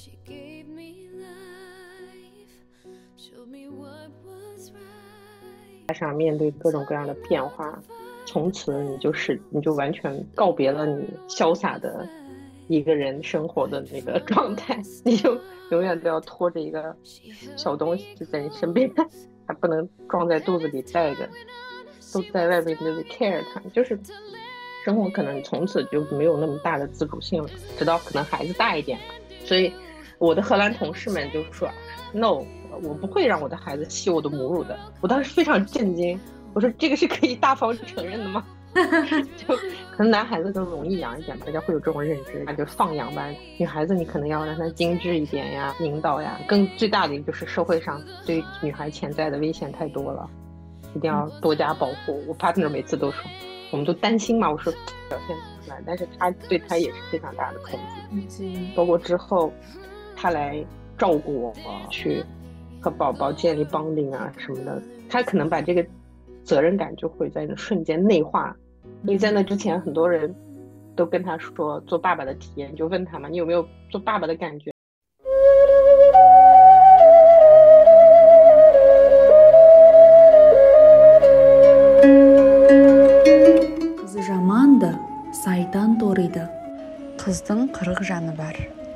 She gave me life, show me what was right. 加上面对各种各样的变化，从此你就是你就完全告别了你潇洒的一个人生活的那个状态，你就永远都要拖着一个小东西就在你身边，还不能装在肚子里带着，都在外面就得 care 它，就是生活可能从此就没有那么大的自主性了，直到可能孩子大一点，所以我的荷兰同事们就说 no，我不会让我的孩子吸我的母乳的，我当时非常震惊，我说这个是可以大方承认的吗？就可能男孩子更容易养一点，大家会有这种认知，那就放养吧。女孩子你可能要让她精致一点呀，引导呀。更最大的一个就是社会上对女孩潜在的危险太多了，一定要多加保护。我 partner 每次都说，我们都担心嘛。我说表现不出来，但是他对他也是非常大的冲击。包括之后他来照顾我，去和宝宝建立 bonding 啊什么的，他可能把这个。责任感就会在那瞬间内化，因为在那之前，很多人都跟他说做爸爸的体验，就问他嘛，你有没有做爸爸的感觉Кызы жаман да, сайтан торыйды. қыздың қырық жаны бар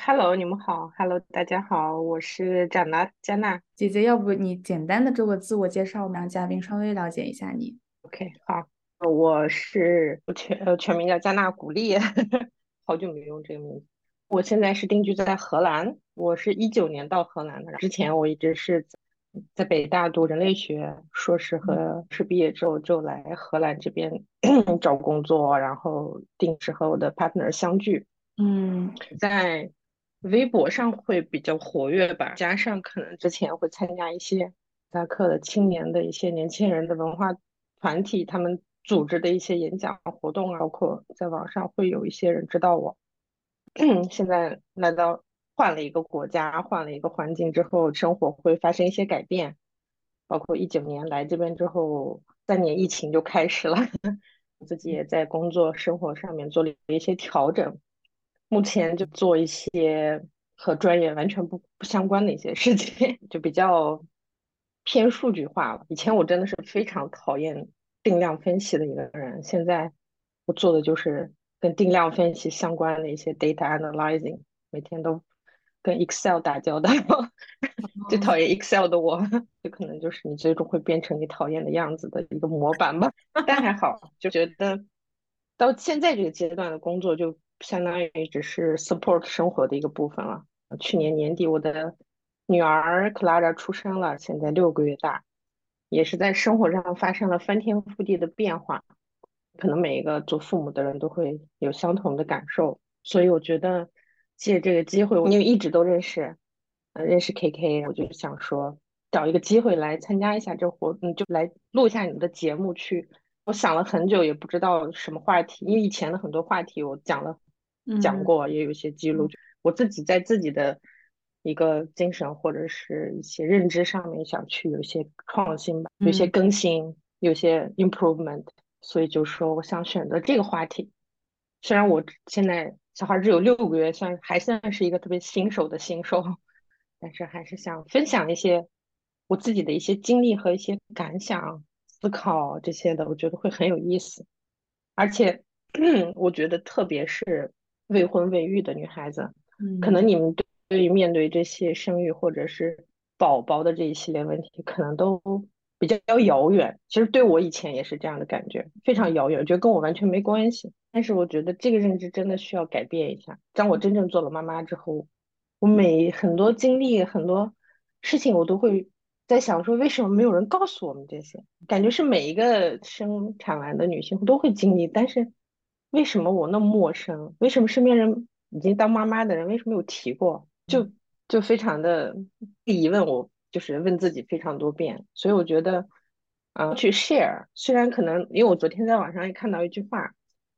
？Hello，你们好，Hello，大家好，我是展娜加娜。姐姐，要不你简单的做个自我介绍，我们让嘉宾稍微了解一下你。OK，好，我是我全呃全名叫加纳古丽，好久没用这个名字。我现在是定居在荷兰，我是一九年到荷兰的，之前我一直是在在北大读人类学硕士和是毕业之后就来荷兰这边找工作，然后定时和我的 partner 相聚。嗯在微博上会比较活跃吧，加上可能之前会参加一些达克的青年的一些年轻人的文化团体，他们组织的一些演讲活动啊，包括在网上会有一些人知道我。现在来到换了一个国家，换了一个环境之后，生活会发生一些改变，包括一九年来这边之后，三年疫情就开始了，自己也在工作生活上面做了一些调整。目前就做一些和专业完全不不相关的一些事情，就比较偏数据化了。以前我真的是非常讨厌定量分析的一个人，现在我做的就是跟定量分析相关的一些 data analyzing，每天都跟 Excel 打交道。最讨厌 Excel 的我，就可能就是你最终会变成你讨厌的样子的一个模板吧。但还好，就觉得到现在这个阶段的工作，就相当于只是 support 生活的一个部分了。去年年底，我的女儿 Clara 出生了，现在六个月大，也是在生活上发生了翻天覆地的变化。可能每一个做父母的人都会有相同的感受，所以我觉得借这个机会，因为一直都认识，呃，认识 KK，我就想说找一个机会来参加一下这活，嗯，就来录一下你们的节目去。我想了很久，也不知道什么话题，因为以前的很多话题我讲了，讲嗯过，也有一些记录。我自己在自己的一个精神或者是一些认知上面想去有一些创新吧，有一些嗯更新，有些 improvement，所以就说我想选择这个话题。虽然我现在小孩只有六个月，算还算是一个特别新手的新手，但是还是想分享一些我自己的一些经历和一些感想、思考这些的，我觉得会很有意思。而且，我觉得特别是未婚未育的女孩子，可嗯能你们对对于面对这些生育或者是宝宝的这一系列问题，可能都比较遥远。其实对我以前也是这样的感觉，非常遥远，觉得跟我完全没关系。但是我觉得这个认知真的需要改变一下。当我真正做了妈妈之后，我每很多经历很多事情，我都会在想说，为什么没有人告诉我们这些？感觉是每一个生产完的女性都会经历，但是为什么我那么陌生？为什么身边人已经当妈妈的人为什么没有提过？就就非常的疑问，我就是问自己非常多遍。所以我觉得，啊，去 share，虽然可能因为我昨天在网上也看到一句话，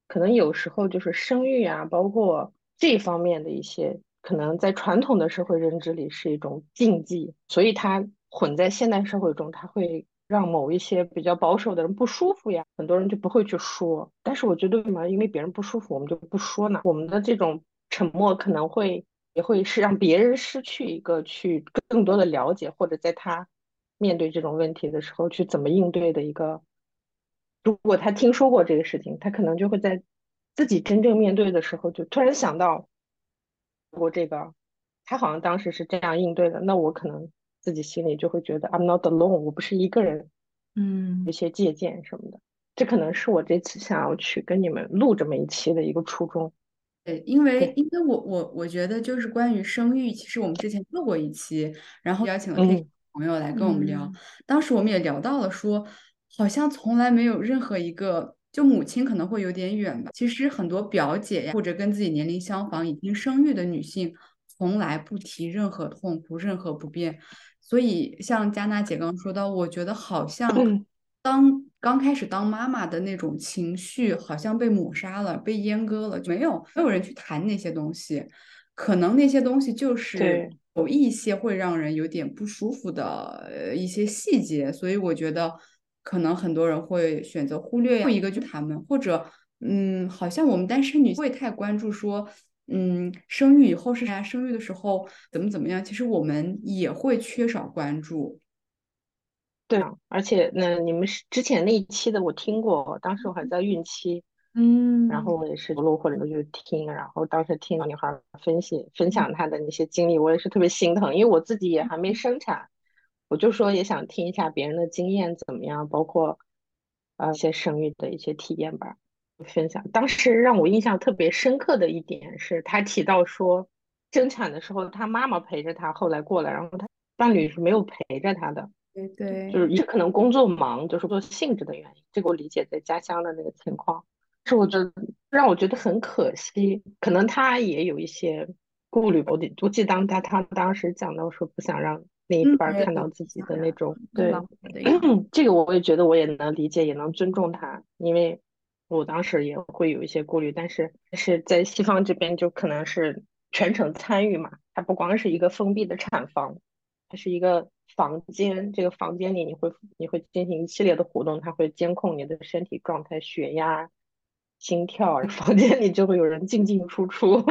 可能有时候就是生育啊，包括这方面的一些，可能在传统的社会认知里是一种禁忌，所以它混在现代社会中，它会让某一些比较保守的人不舒服呀，很多人就不会去说。但是我觉得，为什么因为别人不舒服，我们就不说呢？我们的这种沉默可能会。也会是让别人失去一个去更多的了解，或者在他面对这种问题的时候去怎么应对的一个。如果他听说过这个事情，他可能就会在自己真正面对的时候，就突然想到，我这个他好像当时是这样应对的，那我可能自己心里就会觉得 I'm not alone，我不是一个人，嗯，一些借鉴什么的，这可能是我这次想要去跟你们录这么一期的一个初衷。对，因为因为我我我觉得就是关于生育，其实我们之前做过一期，然后邀请了 K 朋友来跟我们聊，当时我们也聊到了说，好像从来没有任何一个就母亲可能会有点远吧，其实很多表姐呀或者跟自己年龄相仿已经生育的女性，从来不提任何痛苦、任何不便，所以像佳娜姐刚刚说到，我觉得好像当。刚开始当妈妈的那种情绪好像被抹杀了，被阉割了，没有没有人去谈那些东西，可能那些东西就是有一些会让人有点不舒服的一些细节，所以我觉得可能很多人会选择忽略一个就他们，或者嗯，好像我们单身女会太关注说，嗯，生育以后是啥，生育的时候怎么怎么样，其实我们也会缺少关注。对啊，而且那你们是之前那一期的我听过，当时我还在孕期，嗯，然后我也是落或者就听，然后当时听到女孩分析分享她的那些经历，我也是特别心疼，因为我自己也还没生产，我就说也想听一下别人的经验怎么样，包括呃一些生育的一些体验吧，分享。当时让我印象特别深刻的一点是，他提到说生产的时候他妈妈陪着他，后来过来，然后他伴侣是没有陪着他的。对对，就是也可能工作忙，就是做性质的原因，这个我理解在家乡的那个情况，是我觉得让我觉得很可惜，可能他也有一些顾虑吧。我我记得当他他当时讲到说不想让另一半看到自己的那种，对，这个我也觉得我也能理解，也能尊重他，因为我当时也会有一些顾虑，但是是在西方这边就可能是全程参与嘛，它不光是一个封闭的产房，它是一个。房间，这个房间里你会你会进行一系列的活动，它会监控你的身体状态、血压、心跳。房间里就会有人进进出出，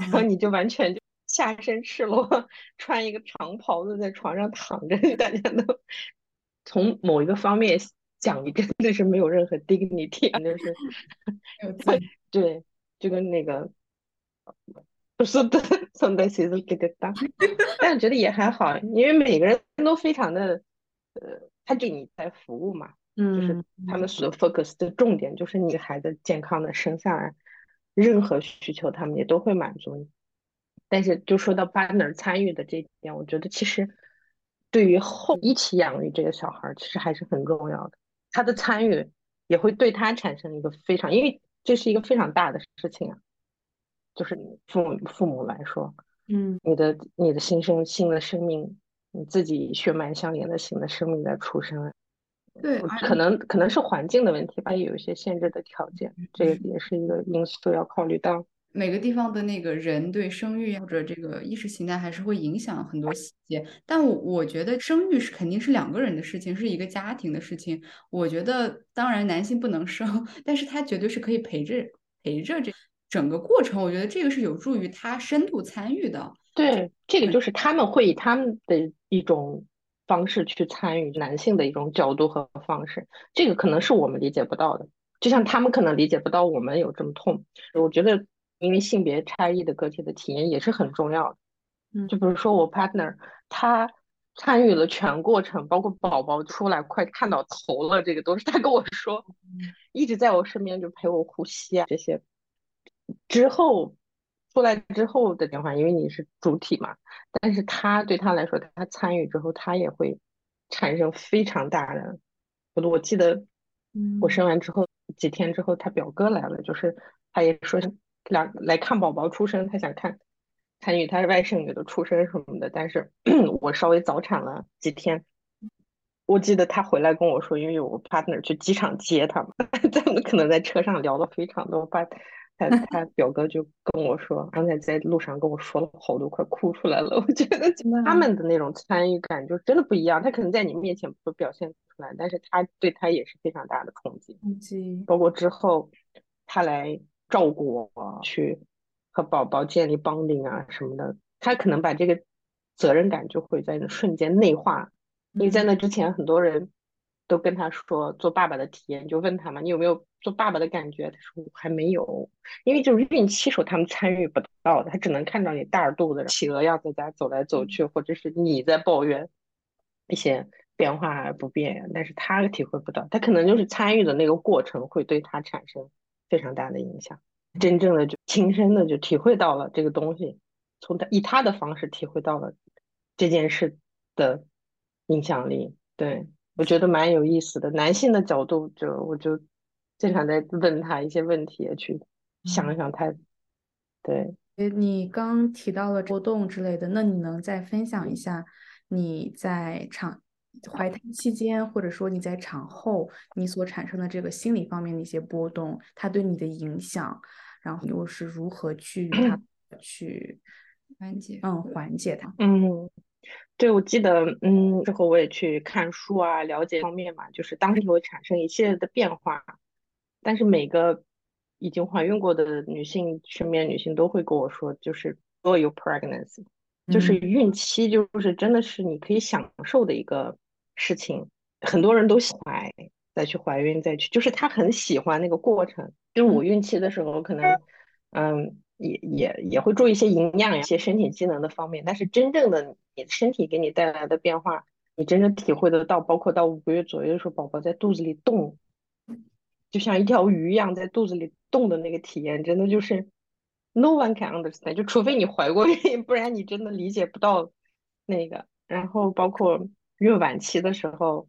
然后你就完全就下身赤裸，穿一个长袍子在床上躺着，大家都从某一个方面讲，你真的是没有任何 dignity，就是 对，就跟那个。不是的，从那谁都给他当，但我觉得也还好，因为每个人都非常的，呃，他给你在服务嘛，嗯，就是他们所 focus 的重点就是你孩子健康的生下来，任何需求他们也都会满足你。但是就说到 partner 参与的这一点，我觉得其实对于后一起养育这个小孩，其实还是很重要的。他的参与也会对他产生一个非常，因为这是一个非常大的事情啊。就是父母父母来说，嗯，你的你的新生新的生命，你自己血脉相连的新的生命在出生，对，可能可能是环境的问题吧，也有一些限制的条件，这个也是一个因素要考虑到。每个地方的那个人对生育或者这个意识形态还是会影响很多细节，但我我觉得生育是肯定是两个人的事情，是一个家庭的事情。我觉得当然男性不能生，但是他绝对是可以陪着陪着这。整个过程，我觉得这个是有助于他深度参与的。对，这个就是他们会以他们的一种方式去参与男性的一种角度和方式，这个可能是我们理解不到的。就像他们可能理解不到我们有这么痛。我觉得，因为性别差异的个体的体验也是很重要的。嗯，就比如说我 partner，他参与了全过程，包括宝宝出来快看到头了，这个都是他跟我说，一直在我身边就陪我呼吸啊这些。之后出来之后的电话，因为你是主体嘛，但是他对他来说，他参与之后，他也会产生非常大的。我我记得，我生完之后几天之后，他表哥来了，就是他也说两来看宝宝出生，他想看参与他外甥女的出生什么的，但是 我稍微早产了几天。我记得他回来跟我说，因为我 partner 去机场接他嘛，他们可能在车上聊了非常多。把他 他表哥就跟我说，刚才在路上跟我说了好多，快哭出来了。我觉得他们的那种参与感就真的不一样。他可能在你面前不表现出来，但是他对他也是非常大的冲击。冲击。包括之后他来照顾我，去和宝宝建立 bonding 啊什么的，他可能把这个责任感就会在那瞬间内化。因为在那之前，很多人都跟他说做爸爸的体验，就问他嘛，你有没有做爸爸的感觉？他说我还没有，因为就是孕期时候他们参与不到的，他只能看到你大着肚子企鹅要在家走来走去，或者是你在抱怨一些变化不变，但是他体会不到，他可能就是参与的那个过程会对他产生非常大的影响，真正的就亲身的就体会到了这个东西，从他以他的方式体会到了这件事的。影响力，对我觉得蛮有意思的。男性的角度，就我就经常在问他一些问题，去想一想他。对，你刚提到了波动之类的，那你能再分享一下你在产怀胎期间，或者说你在产后，你所产生的这个心理方面的一些波动，它对你的影响，然后又是如何去它去缓解？嗯，缓解它。嗯。对，我记得，嗯，之后我也去看书啊，了解方面嘛，就是当时会产生一系列的变化，但是每个已经怀孕过的女性，身边女性都会跟我说，就是所有 pregnancy，就是孕期，就是真的是你可以享受的一个事情，很多人都喜欢再去怀孕，再去，就是他很喜欢那个过程。就是我孕期的时候，可能，嗯。也也也会注意一些营养、一些身体机能的方面，但是真正的你身体给你带来的变化，你真正体会得到，包括到五个月左右的时候，宝宝在肚子里动，就像一条鱼一样在肚子里动的那个体验，真的就是 no one can understand，就除非你怀过孕，不然你真的理解不到那个。然后包括孕晚期的时候，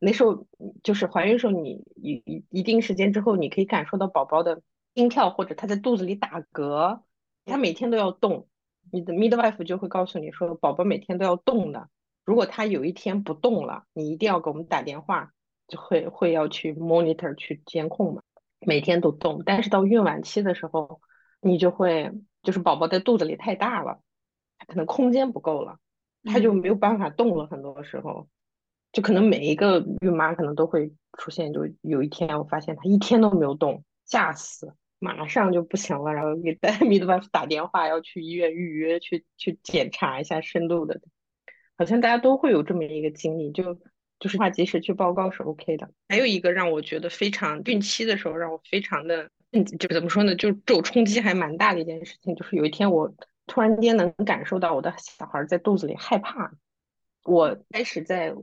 那时候就是怀孕时候，你一一一定时间之后，你可以感受到宝宝的。心跳或者他在肚子里打嗝，他每天都要动，你的 midwife 就会告诉你说，宝宝每天都要动的。如果他有一天不动了，你一定要给我们打电话，就会会要去 monitor 去监控嘛。每天都动，但是到孕晚期的时候，你就会就是宝宝在肚子里太大了，可能空间不够了，他就没有办法动了。很多时候，就可能每一个孕妈可能都会出现，就有一天我发现他一天都没有动，吓死。马上就不行了，然后给带米德巴打电话，要去医院预约去去检查一下深度的，好像大家都会有这么一个经历，就就是话及时去报告是 OK 的。还有一个让我觉得非常孕期的时候让我非常的，就怎么说呢，就这种冲击还蛮大的一件事情，就是有一天我突然间能感受到我的小孩在肚子里害怕，我开始在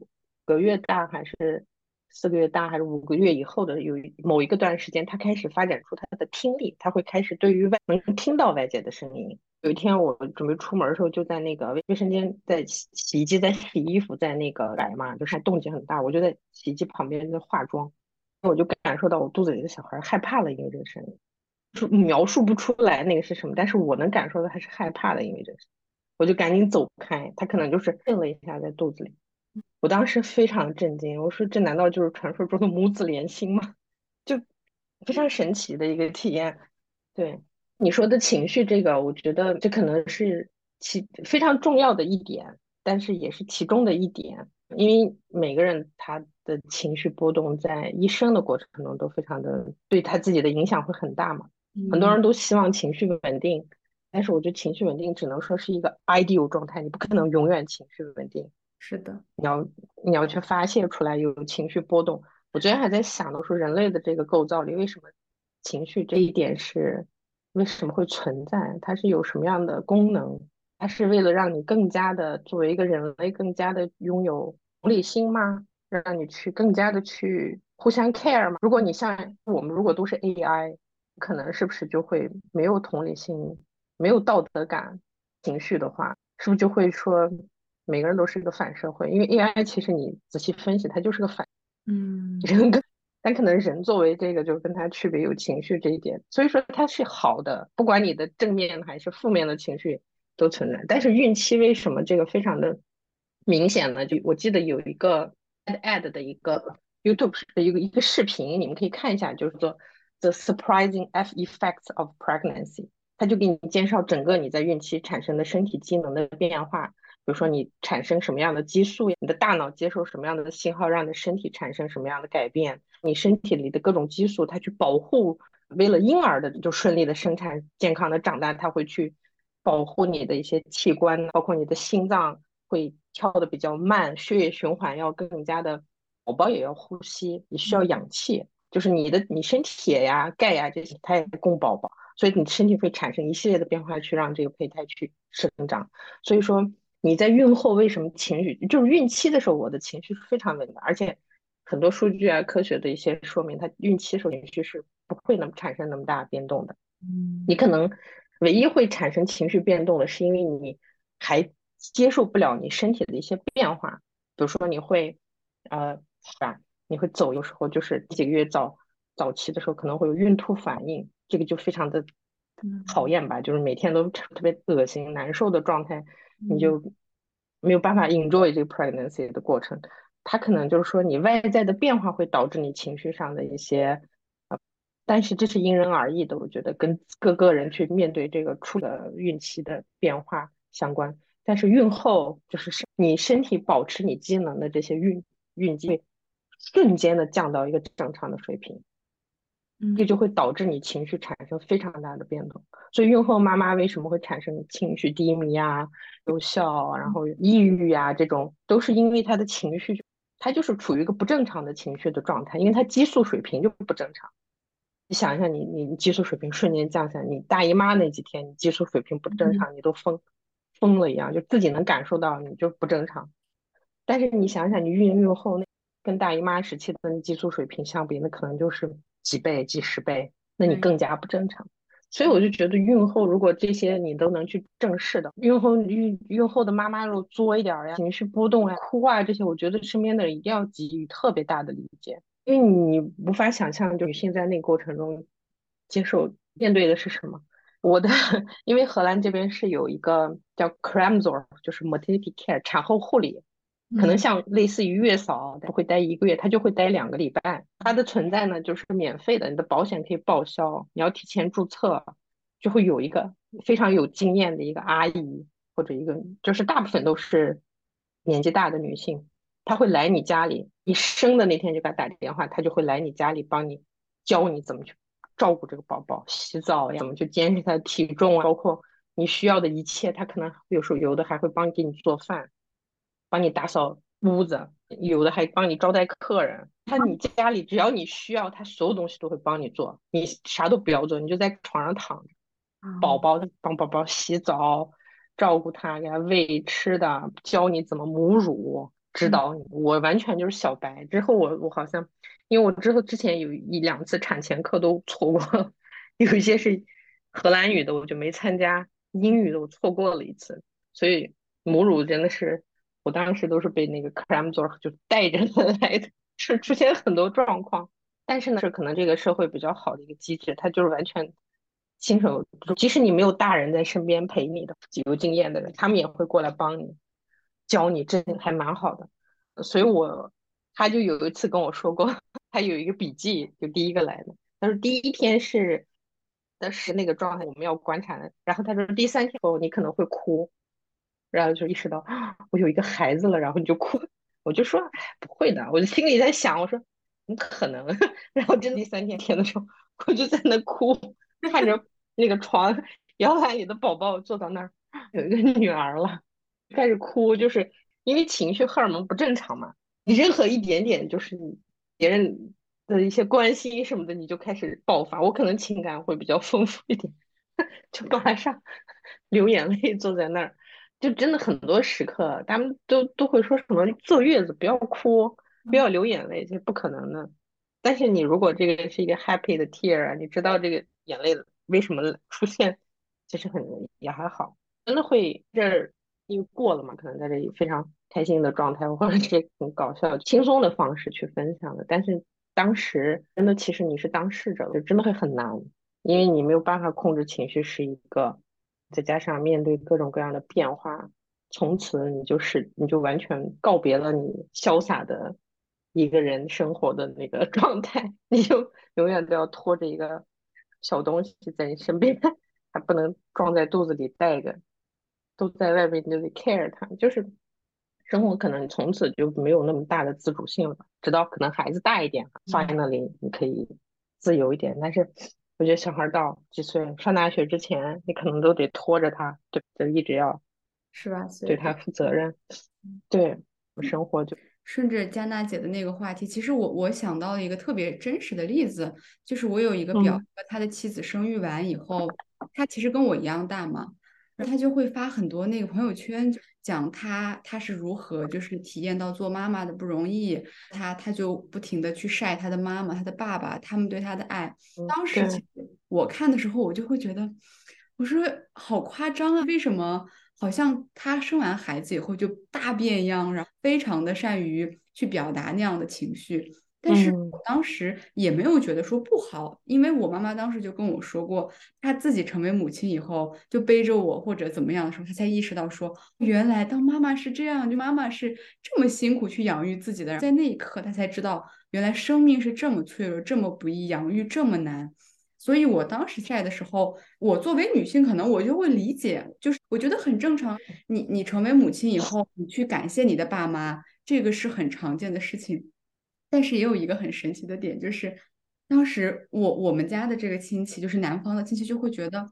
个月大还是。四个月大还是五个月以后的有某一个段时间，他开始发展出他的听力，他会开始对于外能听到外界的声音。有一天我准备出门的时候，就在那个卫生间在洗洗衣机在洗衣服，在那个来嘛，就是动静很大，我就在洗衣机旁边在化妆，我就感受到我肚子里的小孩害怕了，因为这个声音，描述不出来那个是什么，但是我能感受到他是害怕的，因为这个，我就赶紧走开，他可能就是震了一下在肚子里。我当时非常震惊，我说这难道就是传说中的母子连心吗？就非常神奇的一个体验。对你说的情绪，这个我觉得这可能是其非常重要的一点，但是也是其中的一点，因为每个人他的情绪波动在一生的过程中都非常的对他自己的影响会很大嘛。很多人都希望情绪稳定，但是我觉得情绪稳定只能说是一个 ideal 状态，你不可能永远情绪稳定。是的，你要你要去发泄出来有情绪波动。我昨天还在想呢，说人类的这个构造里，为什么情绪这一点是为什么会存在？它是有什么样的功能？它是为了让你更加的作为一个人类更加的拥有同理心吗？让你去更加的去互相 care 吗？如果你像我们，如果都是 AI，可能是不是就会没有同理心、没有道德感、情绪的话，是不是就会说？每个人都是一个反社会，因为 AI 其实你仔细分析，它就是个反，嗯，人跟，但可能人作为这个就跟它区别有情绪这一点，所以说它是好的，不管你的正面还是负面的情绪都存在。但是孕期为什么这个非常的明显呢？就我记得有一个 ad 的一个 YouTube 的一个一个视频，你们可以看一下，就是说 The Surprising F Effects of Pregnancy，他就给你介绍整个你在孕期产生的身体机能的变化，比如说你产生什么样的激素，你的大脑接受什么样的信号，让你的身体产生什么样的改变，你身体里的各种激素，它去保护。为了婴儿的就顺利的生产、健康的长大，它会去保护你的一些器官，包括你的心脏会跳的比较慢，血液循环要更加的，宝宝也要呼吸，也需要氧气，就是你的你身铁呀、钙呀这些，它也供宝宝，所以你身体会产生一系列的变化去让这个胚胎去生长。所以说你在孕后为什么情绪，就是孕期的时候，我的情绪是非常稳的，而且很多数据啊、科学的一些说明，它孕期时候情绪是。不会那么产生那么大变动的，嗯，你可能唯一会产生情绪变动的是因为你还接受不了你身体的一些变化，比如说你会呃反，你会走，有时候就是几个月早早期的时候可能会有孕吐反应，这个就非常的讨厌吧，就是每天都特别恶心难受的状态，你就没有办法 enjoy 这个 pregnancy 的过程，它可能就是说你外在的变化会导致你情绪上的一些。但是这是因人而异的，我觉得跟各个人去面对这个出的孕期的变化相关。但是孕后就是你身体保持你机能的这些孕孕期，瞬间的降到一个正常的水平，这就会导致你情绪产生非常大的变动。所以孕后妈妈为什么会产生情绪低迷啊、有效，然后抑郁啊这种，都是因为她的情绪，她就是处于一个不正常的情绪的状态，因为她激素水平就不正常。你想一下，你你激素水平瞬间降下来，你大姨妈那几天，你激素水平不正常，你都疯疯了一样，就自己能感受到你就不正常。但是你想想，你孕孕后那跟大姨妈时期的激素水平相比，那可能就是几倍、几十倍，那你更加不正常。所以我就觉得，孕后如果这些你都能去正视的，孕后孕孕后的妈妈如果作一点呀，情绪波动呀、哭啊这些，我觉得身边的人一定要给予特别大的理解。因为你无法想象，就女性在那个过程中接受面对的是什么。我的，因为荷兰这边是有一个叫 Cramzor，就是 Maternity Care 产后护理，可能像类似于月嫂，不会待一个月，他就会待两个礼拜。它的存在呢，就是免费的，你的保险可以报销，你要提前注册，就会有一个非常有经验的一个阿姨或者一个，就是大部分都是年纪大的女性。她会来你家里，你生的那天就给她打电话，她就会来你家里帮你教你怎么去照顾这个宝宝，洗澡呀，怎么去监视他的体重啊，包括你需要的一切，她可能有时候有的还会帮给你做饭，帮你打扫屋子，有的还帮你招待客人。他你家里只要你需要，他所有东西都会帮你做，你啥都不要做，你就在床上躺着，宝宝帮宝宝洗澡，照顾他，给他喂吃的，教你怎么母乳。指导你，我完全就是小白。之后我我好像，因为我之后之前有一两次产前课都错过，有一些是荷兰语的，我就没参加；英语的我错过了一次。所以母乳真的是，我当时都是被那个 cram 座就带着 来的，是出现很多状况。但是呢，是可能这个社会比较好的一个机制，它就是完全新手，即使你没有大人在身边陪你的有经验的人，他们也会过来帮你。教你真的还蛮好的，所以我他就有一次跟我说过，他有一个笔记，就第一个来的，他说第一天是的是那个状态，我们要观察的，然后他说第三天后你可能会哭，然后就意识到我有一个孩子了，然后你就哭，我就说不会的，我就心里在想，我说怎么可能？然后真第三天天的时候，我就在那哭，看着那个床摇篮里的宝宝坐到那儿，有一个女儿了。开始哭，就是因为情绪荷尔蒙不正常嘛。你任何一点点，就是你别人的一些关心什么的，你就开始爆发。我可能情感会比较丰富一点，就马上 流眼泪，坐在那儿，就真的很多时刻，他们都都会说什么坐月子不要哭，不要流眼泪，这是不可能的。但是你如果这个是一个 happy 的 tear，啊你知道这个眼泪为什么 出现，其实很也还好，真的会这儿。因为过了嘛，可能在这里非常开心的状态，或者是很搞笑、轻松的方式去分享的。但是当时真的，其实你是当事者，就真的会很难，因为你没有办法控制情绪，是一个再加上面对各种各样的变化，从此你就是你就完全告别了你潇洒的一个人生活的那个 状态，你就永远都要拖着一个小东西在你身边，还不能装在肚子里带着，都在外面，你就得 care 它，就是生活可能从此就没有那么大的自主性了，直到可能孩子大一点，finally 你可以自由一点，但是。我觉得小孩到几岁上大学之前，你可能都得拖着他，对，就一直要是吧？对他负责任，对，生活就顺着佳娜姐的那个话题，其实我我想到了一个特别真实的例子，就是我有一个表哥，他的妻子生育完以后，他其实跟我一样大嘛。他就会发很多那个朋友圈，讲她她是如何就是体验到做妈妈的不容易。她她就不停的去晒她的妈妈、她的爸爸，他们对她的爱。当时我看的时候，我就会觉得，我说好夸张啊！为什么好像她生完孩子以后就大变样，然后非常的善于去表达那样的情绪？但是我当时也没有觉得说不好，因为我妈妈当时就跟我说过，她自己成为母亲以后，就背着我或者怎么样的时候，她才意识到说，原来当妈妈是这样，就妈妈是这么辛苦去养育自己的。在那一刻，她才知道原来生命是这么脆弱，这么不易，养育这么难。所以我当时在的时候，我作为女性，可能我就会理解，就是我觉得很正常。你你成为母亲以后，你去感谢你的爸妈，这个是很常见的事情。但是也有一个很神奇的点，就是当时我我们家的这个亲戚，就是男方的亲戚，就会觉得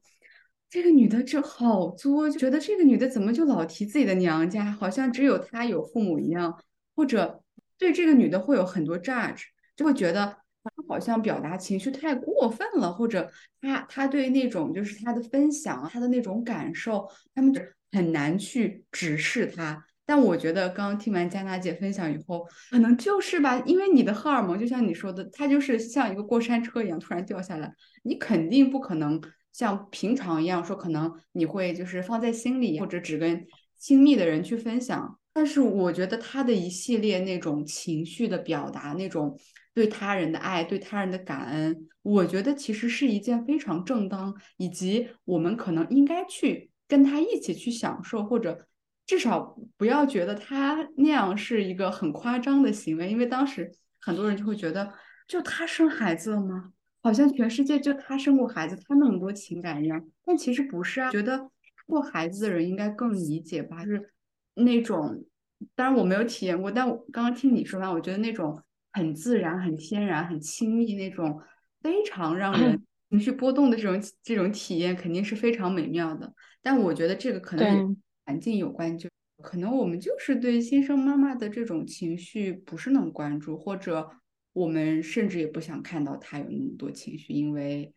这个女的就好作，就觉得这个女的怎么就老提自己的娘家，好像只有她有父母一样，或者对这个女的会有很多 judge，就会觉得她好像表达情绪太过分了，或者她她对那种就是她的分享，她的那种感受，他们就很难去直视她。但我觉得刚刚听完佳娜姐分享以后，可能就是吧，因为你的荷尔蒙就像你说的，它就是像一个过山车一样突然掉下来，你肯定不可能像平常一样说，可能你会就是放在心里，或者只跟亲密的人去分享。但是我觉得他的一系列那种情绪的表达，那种对他人的爱、对他人的感恩，我觉得其实是一件非常正当，以及我们可能应该去跟他一起去享受，或者。至少不要觉得他那样是一个很夸张的行为，因为当时很多人就会觉得，就他生孩子了吗？好像全世界就他生过孩子，他那么多情感一样。但其实不是啊，觉得过孩子的人应该更理解吧。就是那种，当然我没有体验过，但我刚刚听你说完，我觉得那种很自然、很天然、很亲密那种，非常让人情绪波动的这种这种体验，肯定是非常美妙的。但我觉得这个可能。环境有关，就可能我们就是对新生妈妈的这种情绪不是那么关注，或者我们甚至也不想看到她有那么多情绪，因为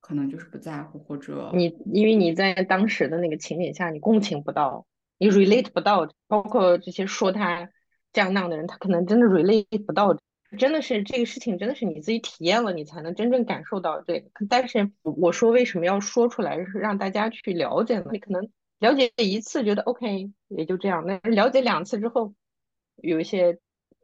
可能就是不在乎，或者你因为你在当时的那个情景下，你共情不到，你 relate 不到，包括这些说他这样那样的人，他可能真的 relate 不到，真的是这个事情真的是你自己体验了，你才能真正感受到这个。但是我说为什么要说出来，是让大家去了解呢？你可能。了解一次觉得 OK 也就这样，那了解两次之后，有一些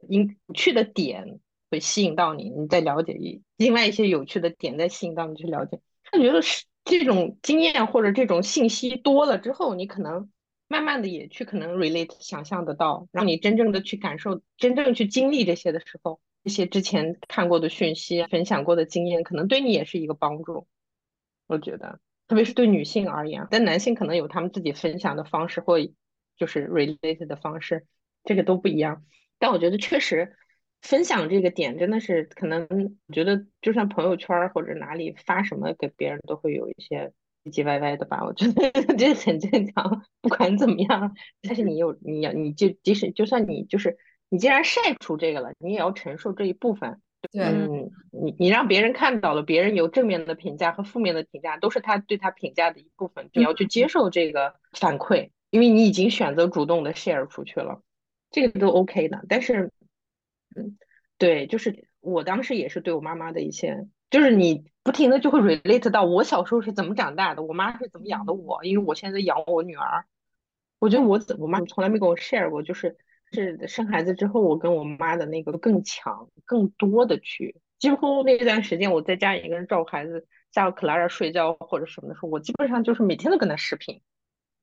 有趣的点会吸引到你，你再了解一另外一些有趣的点再吸引到你去了解。他觉得是这种经验或者这种信息多了之后，你可能慢慢的也去可能 relate 想象得到，让你真正的去感受、真正去经历这些的时候，这些之前看过的讯息、分享过的经验，可能对你也是一个帮助。我觉得。特别是对女性而言，但男性可能有他们自己分享的方式或就是 related 的方式，这个都不一样。但我觉得确实分享这个点真的是可能，我觉得就算朋友圈或者哪里发什么给别人都会有一些唧唧歪歪的吧。我觉得 这很正常。不管怎么样，但是你有你要你就即使就算你就是你既然晒出这个了，你也要承受这一部分。嗯，你你让别人看到了，别人有正面的评价和负面的评价，都是他对他评价的一部分，你要去接受这个反馈，因为你已经选择主动的 share 出去了，这个都 OK 的。但是，嗯，对，就是我当时也是对我妈妈的一些，就是你不停的就会 relate 到我小时候是怎么长大的，我妈是怎么养的我，因为我现在养我女儿，我觉得我我妈从来没跟我 share 过，就是。是生孩子之后，我跟我妈的那个更强、更多的去，几乎那段时间我在家一个人照顾孩子，下午克拉拉睡觉或者什么的时候，我基本上就是每天都跟她视频，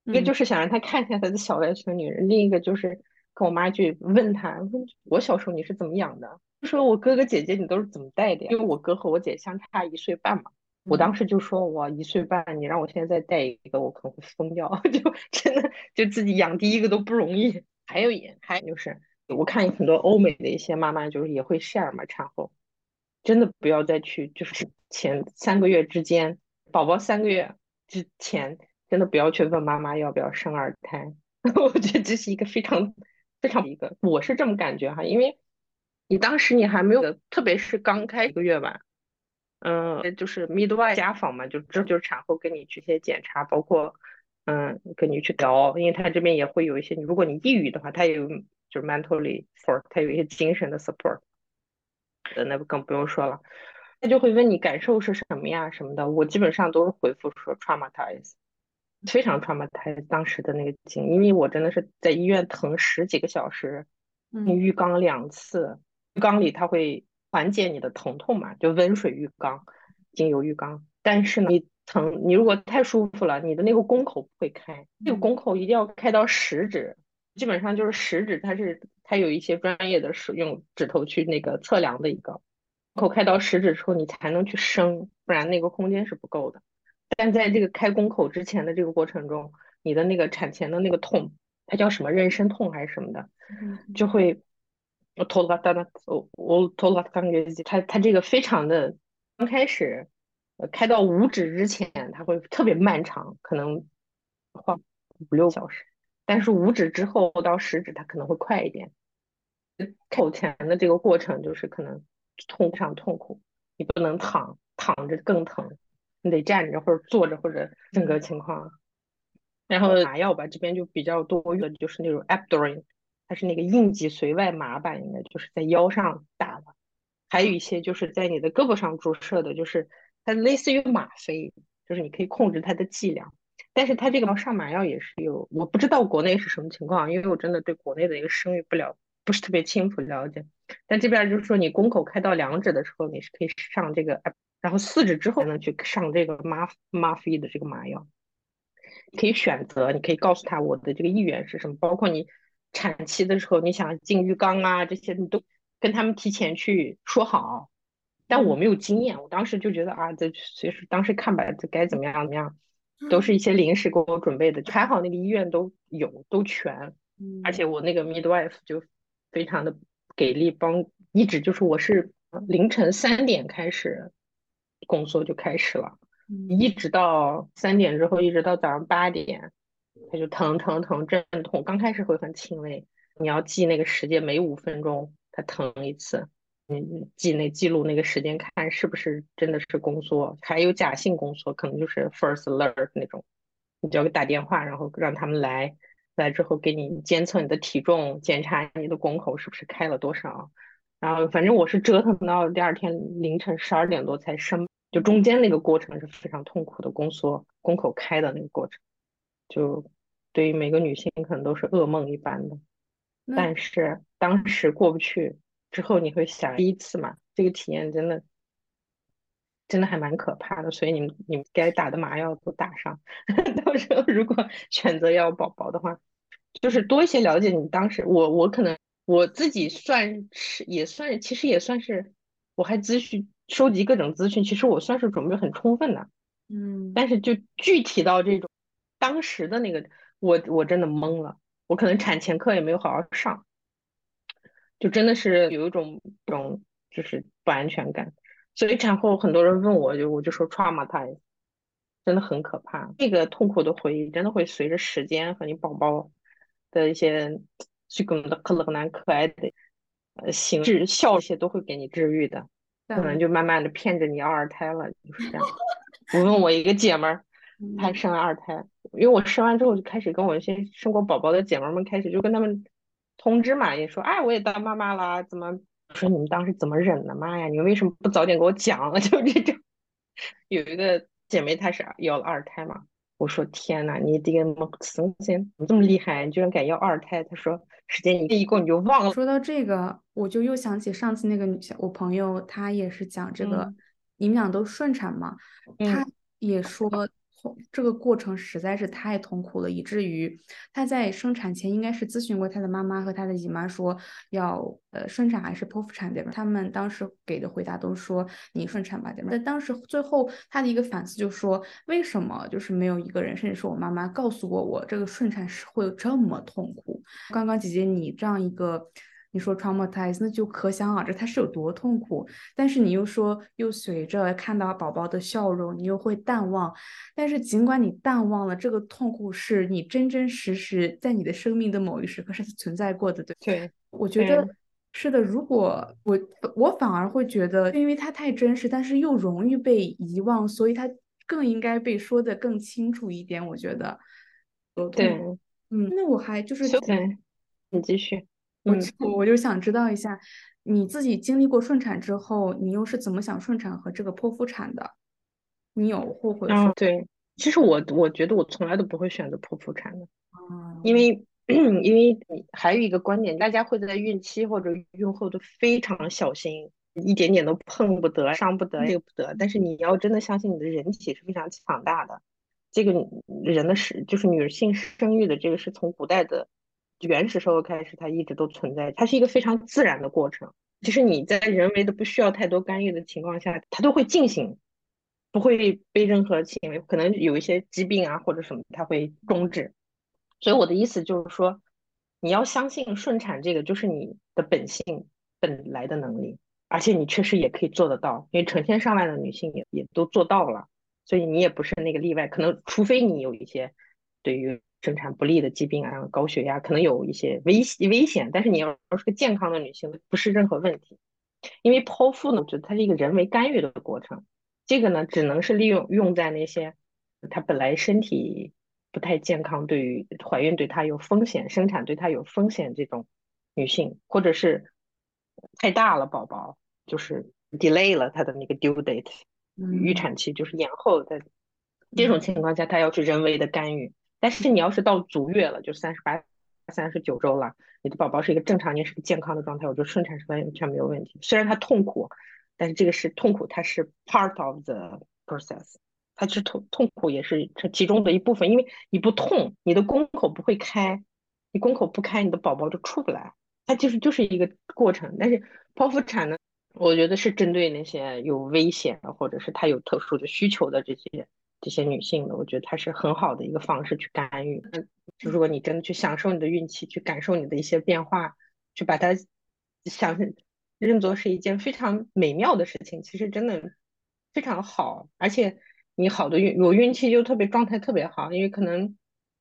一个就是想让她看一下她的小外孙女儿，另一个就是跟我妈去问她，问我小时候你是怎么养的？说我哥哥姐姐你都是怎么带的呀？因为我哥和我姐相差一岁半嘛。我当时就说，我一岁半，你让我现在再带一个，我可能会疯掉。就真的就自己养第一个都不容易。还有一，还有就是，我看很多欧美的一些妈妈，就是也会 share 嘛，产后真的不要再去，就是前三个月之间，宝宝三个月之前，真的不要去问妈妈要不要生二胎。我觉得这是一个非常非常一个，我是这么感觉哈，因为你当时你还没有，特别是刚开一个月吧。嗯，就是 midwife 家访嘛，就这就是产后跟你去一些检查，包括嗯跟你去聊，因为他这边也会有一些，如果你抑郁的话，他有就是 mentally for，他有一些精神的 support，呃那更不用说了，他就会问你感受是什么呀什么的，我基本上都是回复说 traumatized，非常 traumatized 当时的那个经历，因为我真的是在医院疼十几个小时，你浴缸两次，浴缸里他会。缓解你的疼痛嘛，就温水浴缸、精油浴缸。但是呢，你疼，你如果太舒服了，你的那个宫口不会开，那个宫口一定要开到食指，基本上就是食指，它是它有一些专业的使用指头去那个测量的一个口开到食指之后，你才能去生，不然那个空间是不够的。但在这个开宫口之前的这个过程中，你的那个产前的那个痛，它叫什么妊娠痛还是什么的，就会。我头发大的，我我头发刚月经，他他这个非常的刚开始，呃，开到五指之前，它会特别漫长，可能花五六小时，但是五指之后到十指，它可能会快一点。口前的这个过程就是可能痛上痛苦，你不能躺，躺着更疼，你得站着或者坐着或者整个情况。然后麻药吧，这边就比较多的就是那种 Abdorin，。它是那个应脊髓外麻吧，应该就是在腰上打的，还有一些就是在你的胳膊上注射的，就是它类似于吗啡，就是你可以控制它的剂量。但是它这个上麻药也是有，我不知道国内是什么情况，因为我真的对国内的一个生育不了，不是特别清楚了解。但这边就是说，你宫口开到两指的时候，你是可以上这个，然后四指之后才能去上这个吗吗啡的这个麻药。可以选择，你可以告诉他我的这个意愿是什么，包括你。产期的时候，你想进浴缸啊，这些你都跟他们提前去说好。但我没有经验，我当时就觉得啊，这随时当时看吧，这该怎么样怎么样，都是一些临时给我准备的。还好那个医院都有都全，而且我那个 midwife 就非常的给力，帮一直就是我是凌晨三点开始工作就开始了，一直到三点之后，一直到早上八点。他就疼疼疼阵痛，刚开始会很轻微，你要记那个时间，每五分钟他疼一次，你记那记录那个时间，看是不是真的是宫缩，还有假性宫缩，可能就是 first alert 那种，你就要给打电话，然后让他们来，来之后给你监测你的体重，检查你的宫口是不是开了多少，然后反正我是折腾到第二天凌晨十二点多才生，就中间那个过程是非常痛苦的宫缩，宫口开的那个过程，就。对于每个女性可能都是噩梦一般的，但是当时过不去之后，你会想第一次嘛？这个体验真的真的还蛮可怕的，所以你们你们该打的麻药都打上。到时候如果选择要宝宝的话，就是多一些了解你当时。我我可能我自己算是也算，其实也算是我还咨询收集各种资讯，其实我算是准备很充分的。嗯，但是就具体到这种当时的那个。我我真的懵了，我可能产前课也没有好好上，就真的是有一种种就是不安全感，所以产后很多人问我就我就说 trauma time，真的很可怕，这个痛苦的回忆真的会随着时间和你宝宝的一些最更的可能可爱的呃形式笑一些都会给你治愈的，可能就慢慢的骗着你要二胎了，就是这样。我问我一个姐们儿。她生了二胎，因为我生完之后就开始跟我一些生过宝宝的姐妹们开始就跟他们通知嘛，也说哎我也当妈妈啦，怎么说你们当时怎么忍的？妈呀，你们为什么不早点给我讲？就这种，有一个姐妹她是要了二胎嘛，我说天呐，你这个么怎么这么厉害？你居然敢要二胎？她说时间一一过你就忘了。说到这个，我就又想起上次那个女小我朋友，她也是讲这个。你们俩都顺产嘛，她也说。这个过程实在是太痛苦了，以至于她在生产前应该是咨询过她的妈妈和她的姨妈，说要呃顺产还是剖腹产，对吧？他们当时给的回答都说你顺产吧，对吧？但当时最后她的一个反思就说，为什么就是没有一个人，甚至是我妈妈告诉过我，这个顺产是会有这么痛苦？刚刚姐姐你这样一个。你说 traumatize，那就可想而知它是有多痛苦。但是你又说，又随着看到宝宝的笑容，你又会淡忘。但是尽管你淡忘了，这个痛苦是你真真实实在你的生命的某一时刻是存在过的，对对，我觉得是的。如果我我反而会觉得，因为它太真实，但是又容易被遗忘，所以它更应该被说的更清楚一点。我觉得，对，嗯，那我还就是，对，你继续。我我就想知道一下，你自己经历过顺产之后，你又是怎么想顺产和这个剖腹产的？你有后悔？嗯，对，其实我我觉得我从来都不会选择剖腹产的，因为 因为还有一个观点，大家会在孕期或者孕后都非常小心，一点点都碰不得、伤不得、这个不得。但是你要真的相信你的人体是非常强大的，这个人的是就是女性生育的这个是从古代的。原始社会开始，它一直都存在，它是一个非常自然的过程。其实你在人为的不需要太多干预的情况下，它都会进行，不会被任何行为，可能有一些疾病啊或者什么，它会终止。所以我的意思就是说，你要相信顺产这个就是你的本性本来的能力，而且你确实也可以做得到，因为成千上万的女性也也都做到了，所以你也不是那个例外。可能除非你有一些对于。生产不利的疾病啊，高血压可能有一些危危险，但是你要是个健康的女性，不是任何问题。因为剖腹呢，我觉得它是一个人为干预的过程，这个呢，只能是利用用在那些她本来身体不太健康，对于怀孕对她有风险，生产对她有风险这种女性，或者是太大了宝宝，就是 delay 了她的那个 due date，预产期就是延后的这种情况下，她要去人为的干预。但是你要是到足月了，就三十八、三十九周了，你的宝宝是一个正常，你是个健康的状态，我觉得顺产是完全没有问题。虽然它痛苦，但是这个是痛苦，它是 part of the process，它是痛痛苦也是这其中的一部分。因为你不痛，你的宫口不会开，你宫口不开，你的宝宝就出不来，它就是就是一个过程。但是剖腹产呢，我觉得是针对那些有危险或者是他有特殊的需求的这些。这些女性的，我觉得它是很好的一个方式去干预。那如果你真的去享受你的孕期，去感受你的一些变化，去把它想认作是一件非常美妙的事情，其实真的非常好。而且你好的孕我孕期就特别状态特别好，因为可能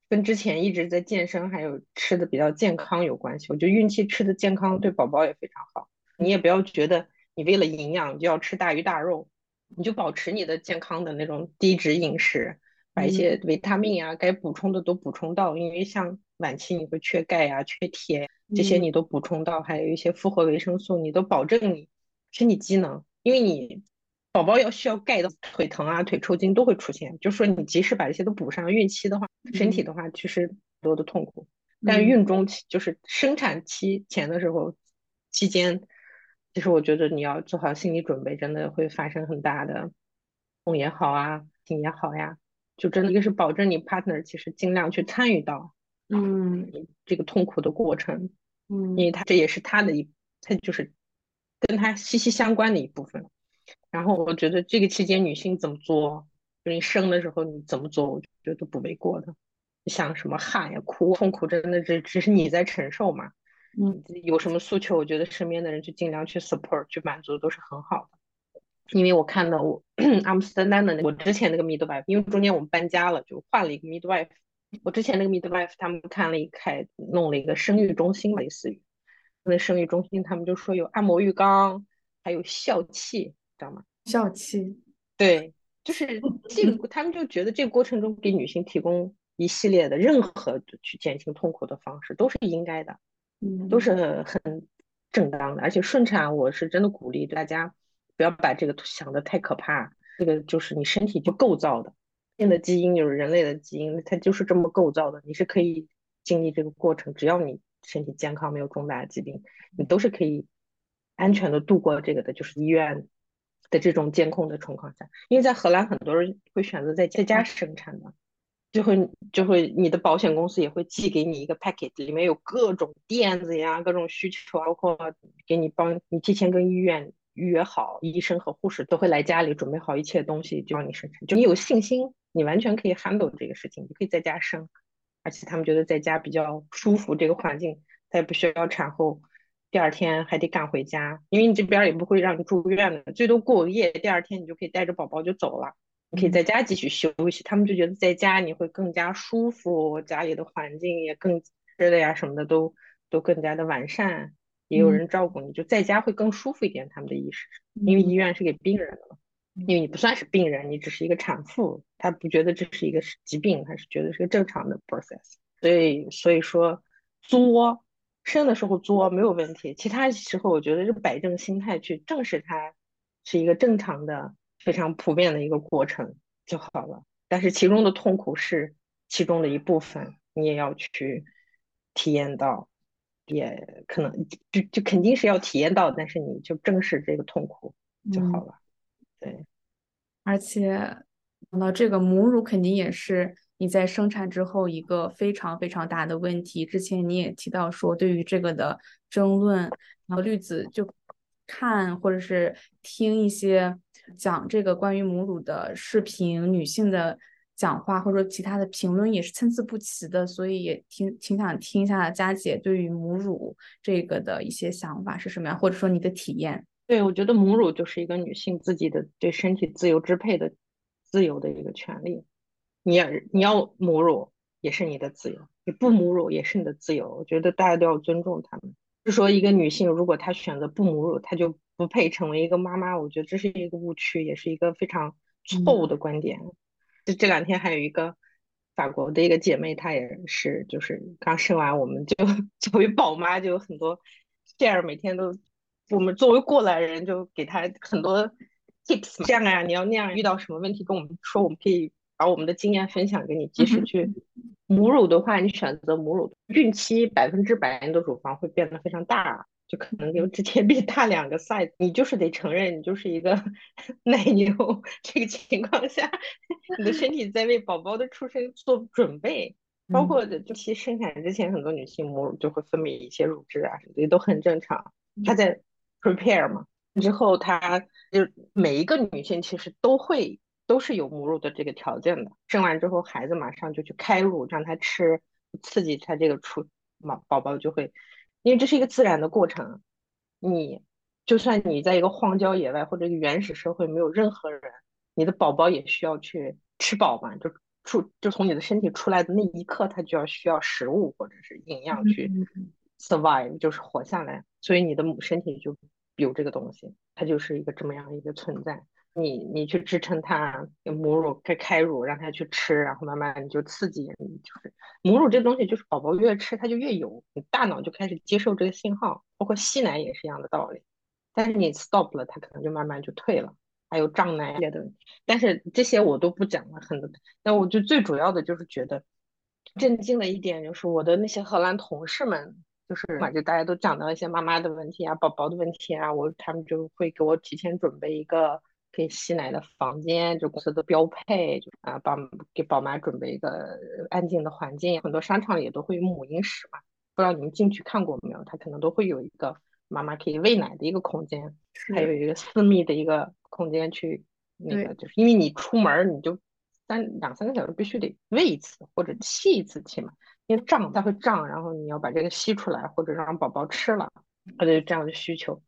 跟之前一直在健身还有吃的比较健康有关系。我觉得孕期吃的健康对宝宝也非常好。你也不要觉得你为了营养就要吃大鱼大肉。你就保持你的健康的那种低脂饮食，把一些维他命啊该补充的都补充到，因为像晚期你会缺钙呀、缺铁这些你都补充到，还有一些复合维生素，你都保证你身体机能。因为你宝宝要需要钙的，腿疼啊、腿抽筋都会出现。就说你及时把这些都补上，孕期的话，身体的话其实多的痛苦，但孕中期就是生产期前的时候期间。其实我觉得你要做好心理准备，真的会发生很大的痛也好啊，心也好呀，就真的一个是保证你 partner 其实尽量去参与到，嗯，这个痛苦的过程，嗯，因为他这也是他的一，他就是跟他息息相关的一部分。然后我觉得这个期间女性怎么做，就你生的时候你怎么做，我觉得都不为过的。像什么喊呀、哭、痛苦，真的只只是你在承受嘛。嗯，有什么诉求，我觉得身边的人就尽量去 support 去满足，都是很好的。因为我看到我 阿姆斯特丹的那我之前那个 midwife，因为中间我们搬家了，就换了一个 midwife。我之前那个 midwife 他们看了一开弄了一个生育中心，类似于那生育中心，他们就说有按摩浴缸，还有笑气，知道吗？笑气，对，就是这个，他们就觉得这个过程中给女性提供一系列的任何去减轻痛苦的方式都是应该的。都是很正当的，而且顺产，我是真的鼓励大家不要把这个想的太可怕。这个就是你身体就构造的，变的基因就是人类的基因，它就是这么构造的。你是可以经历这个过程，只要你身体健康，没有重大疾病，你都是可以安全的度过这个的。就是医院的这种监控的情况下，因为在荷兰很多人会选择在在家生产的，就会就会你的保险公司也会寄给你一个 packet，里面有各种垫子呀，各种需求，包括给你帮你提前跟医院预约好，医生和护士都会来家里准备好一切东西，就让你生产，就你有信心，你完全可以 handle 这个事情，你可以在家生，而且他们觉得在家比较舒服，这个环境他也不需要产后。第二天还得赶回家，因为你这边也不会让你住院的，最多过个夜，第二天你就可以带着宝宝就走了，你可以在家继续休息。他们就觉得在家你会更加舒服，家里的环境也更吃的呀什么的都都更加的完善，也有人照顾你，就在家会更舒服一点。他们的意识，因为医院是给病人的嘛，因为你不算是病人，你只是一个产妇，他不觉得这是一个疾病，他是觉得是个正常的 process。所以所以说作。生的时候作没有问题，其他时候我觉得就摆正心态去正视它，是一个正常的、非常普遍的一个过程就好了。但是其中的痛苦是其中的一部分，你也要去体验到，也可能就就肯定是要体验到，但是你就正视这个痛苦就好了。对，而且讲到这个母乳，肯定也是。你在生产之后一个非常非常大的问题，之前你也提到说，对于这个的争论，然后绿子就看或者是听一些讲这个关于母乳的视频，女性的讲话或者说其他的评论也是参差不齐的，所以也挺挺想听一下佳姐对于母乳这个的一些想法是什么样，或者说你的体验。对，我觉得母乳就是一个女性自己的对身体自由支配的自由的一个权利。你要你要母乳也是你的自由，你不母乳也是你的自由。我觉得大家都要尊重他们。就说一个女性如果她选择不母乳，她就不配成为一个妈妈。我觉得这是一个误区，也是一个非常错误的观点。就这两天还有一个法国的一个姐妹，她也是就是刚生完，我们就 作为宝妈就有很多 share，每天都我们作为过来人就给她很多 tips，这样啊，你要那样，遇到什么问题跟我们说，我们可以。把我们的经验分享给你，即使去母乳的话，你选择母乳，孕期百分之百的乳房会变得非常大，就可能就之前比大两个 size，你就是得承认你就是一个 奶牛。这个情况下，你的身体在为宝宝的出生做准备，包括的就其生产之前，很多女性母乳就会分泌一些乳汁啊什么的，都很正常。她在 prepare 嘛，之后她就每一个女性其实都会。都是有母乳的这个条件的，生完之后孩子马上就去开乳让他吃，刺激他这个出宝宝宝就会，因为这是一个自然的过程。你就算你在一个荒郊野外或者原始社会没有任何人，你的宝宝也需要去吃饱嘛，就出就从你的身体出来的那一刻，他就要需要食物或者是营养去 survive，就是活下来。所以你的母身体就有这个东西，它就是一个这么样一个存在。你你去支撑它，母乳开开乳让它去吃，然后慢慢你就刺激，就是母乳这东西就是宝宝越吃它就越有，你大脑就开始接受这个信号，包括吸奶也是一样的道理。但是你 stop 了，它可能就慢慢就退了，还有胀奶些的。但是这些我都不讲了，很多。那我就最主要的就是觉得震惊的一点就是我的那些荷兰同事们，就是就大家都讲到一些妈妈的问题啊、宝宝的问题啊，我他们就会给我提前准备一个。可以吸奶的房间，就公司的标配，就啊，帮给宝妈准备一个安静的环境。很多商场也都会有母婴室嘛，不知道你们进去看过没有？它可能都会有一个妈妈可以喂奶的一个空间，还有一个私密的一个空间去那个，就是因为你出门你就三两三个小时必须得喂一次或者吸一次气嘛，因为胀它会胀，然后你要把这个吸出来或者让宝宝吃了，它就这样的需求，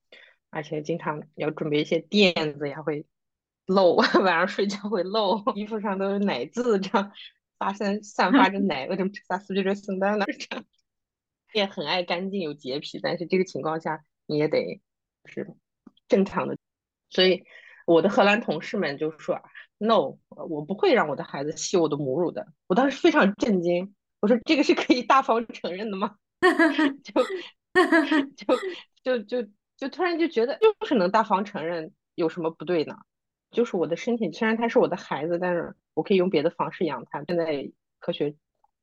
而且经常要准备一些垫子呀，会。漏，晚上睡觉会漏，衣服上都有奶渍，这样发散散发着 奶，为什么啥四季这圣诞呢？这样也很爱干净，有洁癖，但是这个情况下你也得是正常的。所以我的荷兰同事们就说：“No，我不会让我的孩子吸我的母乳的。”我当时非常震惊，我说：“这个是可以大方承认的吗？”就就就就就突然就觉得，就是能大方承认，有什么不对呢？就是我的身体，虽然他是我的孩子，但是我可以用别的方式养他。现在科学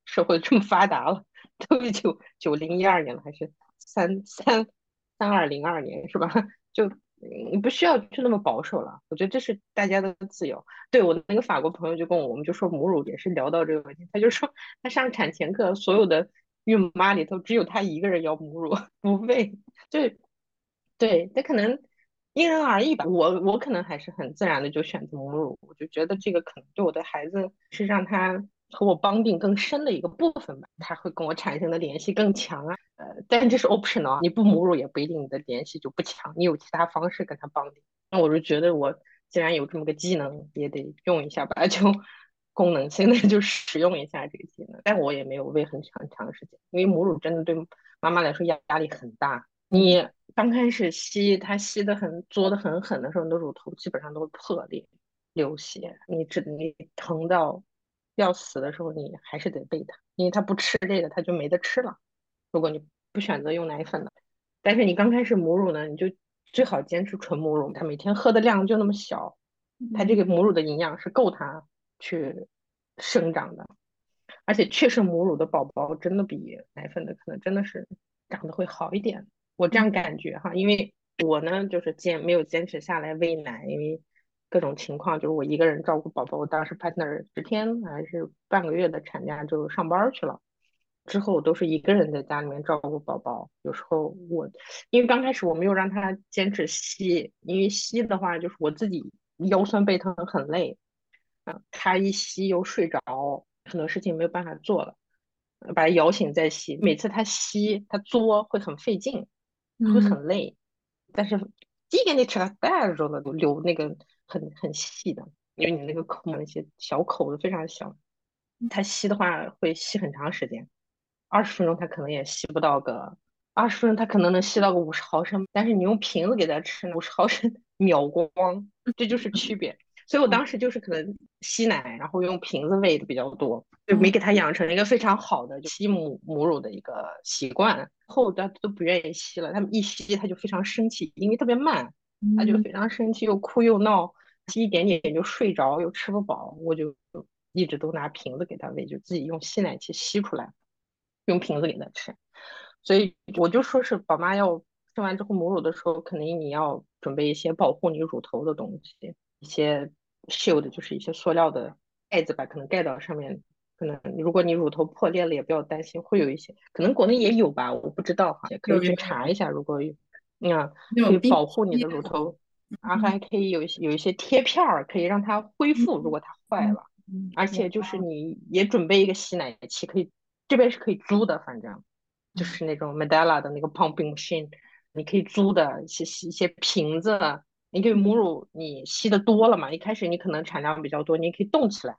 社会这么发达了，都九九零一二年了，还是三三三二零二年是吧？就你不需要去那么保守了。我觉得这是大家的自由。对我那个法国朋友就跟我，我们就说母乳也是聊到这个问题，他就说他上产前课，所有的孕妈里头只有他一个人要母乳 不喂，就对，他可能。因人而异吧，我我可能还是很自然的就选择母乳，我就觉得这个可能对我的孩子是让他和我绑定更深的一个部分吧，他会跟我产生的联系更强啊，呃，但这是 optional，你不母乳也不一定你的联系就不强，你有其他方式跟他绑定。那我就觉得我既然有这么个技能，也得用一下吧，就功能性的就使用一下这个技能。但我也没有喂很长长时间，因为母乳真的对妈妈来说压压力很大，你。刚开始吸，它吸的很作的很狠的时候，你的乳头基本上都会破裂、流血。你只你疼到要死的时候，你还是得喂它，因为它不吃这个，它就没得吃了。如果你不选择用奶粉的，但是你刚开始母乳呢，你就最好坚持纯母乳。它每天喝的量就那么小，它这个母乳的营养是够它去生长的。而且确实母乳的宝宝真的比奶粉的可能真的是长得会好一点。我这样感觉哈，因为我呢就是坚没有坚持下来喂奶，因为各种情况，就是我一个人照顾宝宝。我当时 partner 十天还是半个月的产假就上班去了，之后我都是一个人在家里面照顾宝宝。有时候我因为刚开始我没有让他坚持吸，因为吸的话就是我自己腰酸背疼很累，啊，他一吸又睡着，很多事情没有办法做了，把他摇醒再吸。每次他吸他作会很费劲。会很累，但是第一个你吃了带的时候呢，流那个很很细的，因为你那个口那些小口子非常小，它吸的话会吸很长时间，二十分钟它可能也吸不到个二十分钟，它可能能吸到个五十毫升，但是你用瓶子给它吃，五十毫升 秒光，这就是区别。所以我当时就是可能吸奶，然后用瓶子喂的比较多，就没给他养成一个非常好的吸母母乳的一个习惯。后他都不愿意吸了，他们一吸他就非常生气，因为特别慢，他就非常生气，又哭又闹，吸一点点就睡着，又吃不饱。我就一直都拿瓶子给他喂，就自己用吸奶器吸出来，用瓶子给他吃。所以我就说是宝妈要生完之后母乳的时候，肯定你要准备一些保护你乳头的东西，一些。秀的就是一些塑料的盖子吧，可能盖到上面，可能如果你乳头破裂了也不要担心，会有一些，可能国内也有吧，我不知道哈，也可以去查一下。如果有，嗯，可以保护你的乳头，然后还可以有一些有一些贴片儿，可以让它恢复，如果它坏了。而且就是你也准备一个吸奶器，可以这边是可以租的，反正就是那种 Medela 的那个 pumping machine，你可以租的一些一些瓶子。你可以母乳，你吸的多了嘛？一开始你可能产量比较多，你可以冻起来，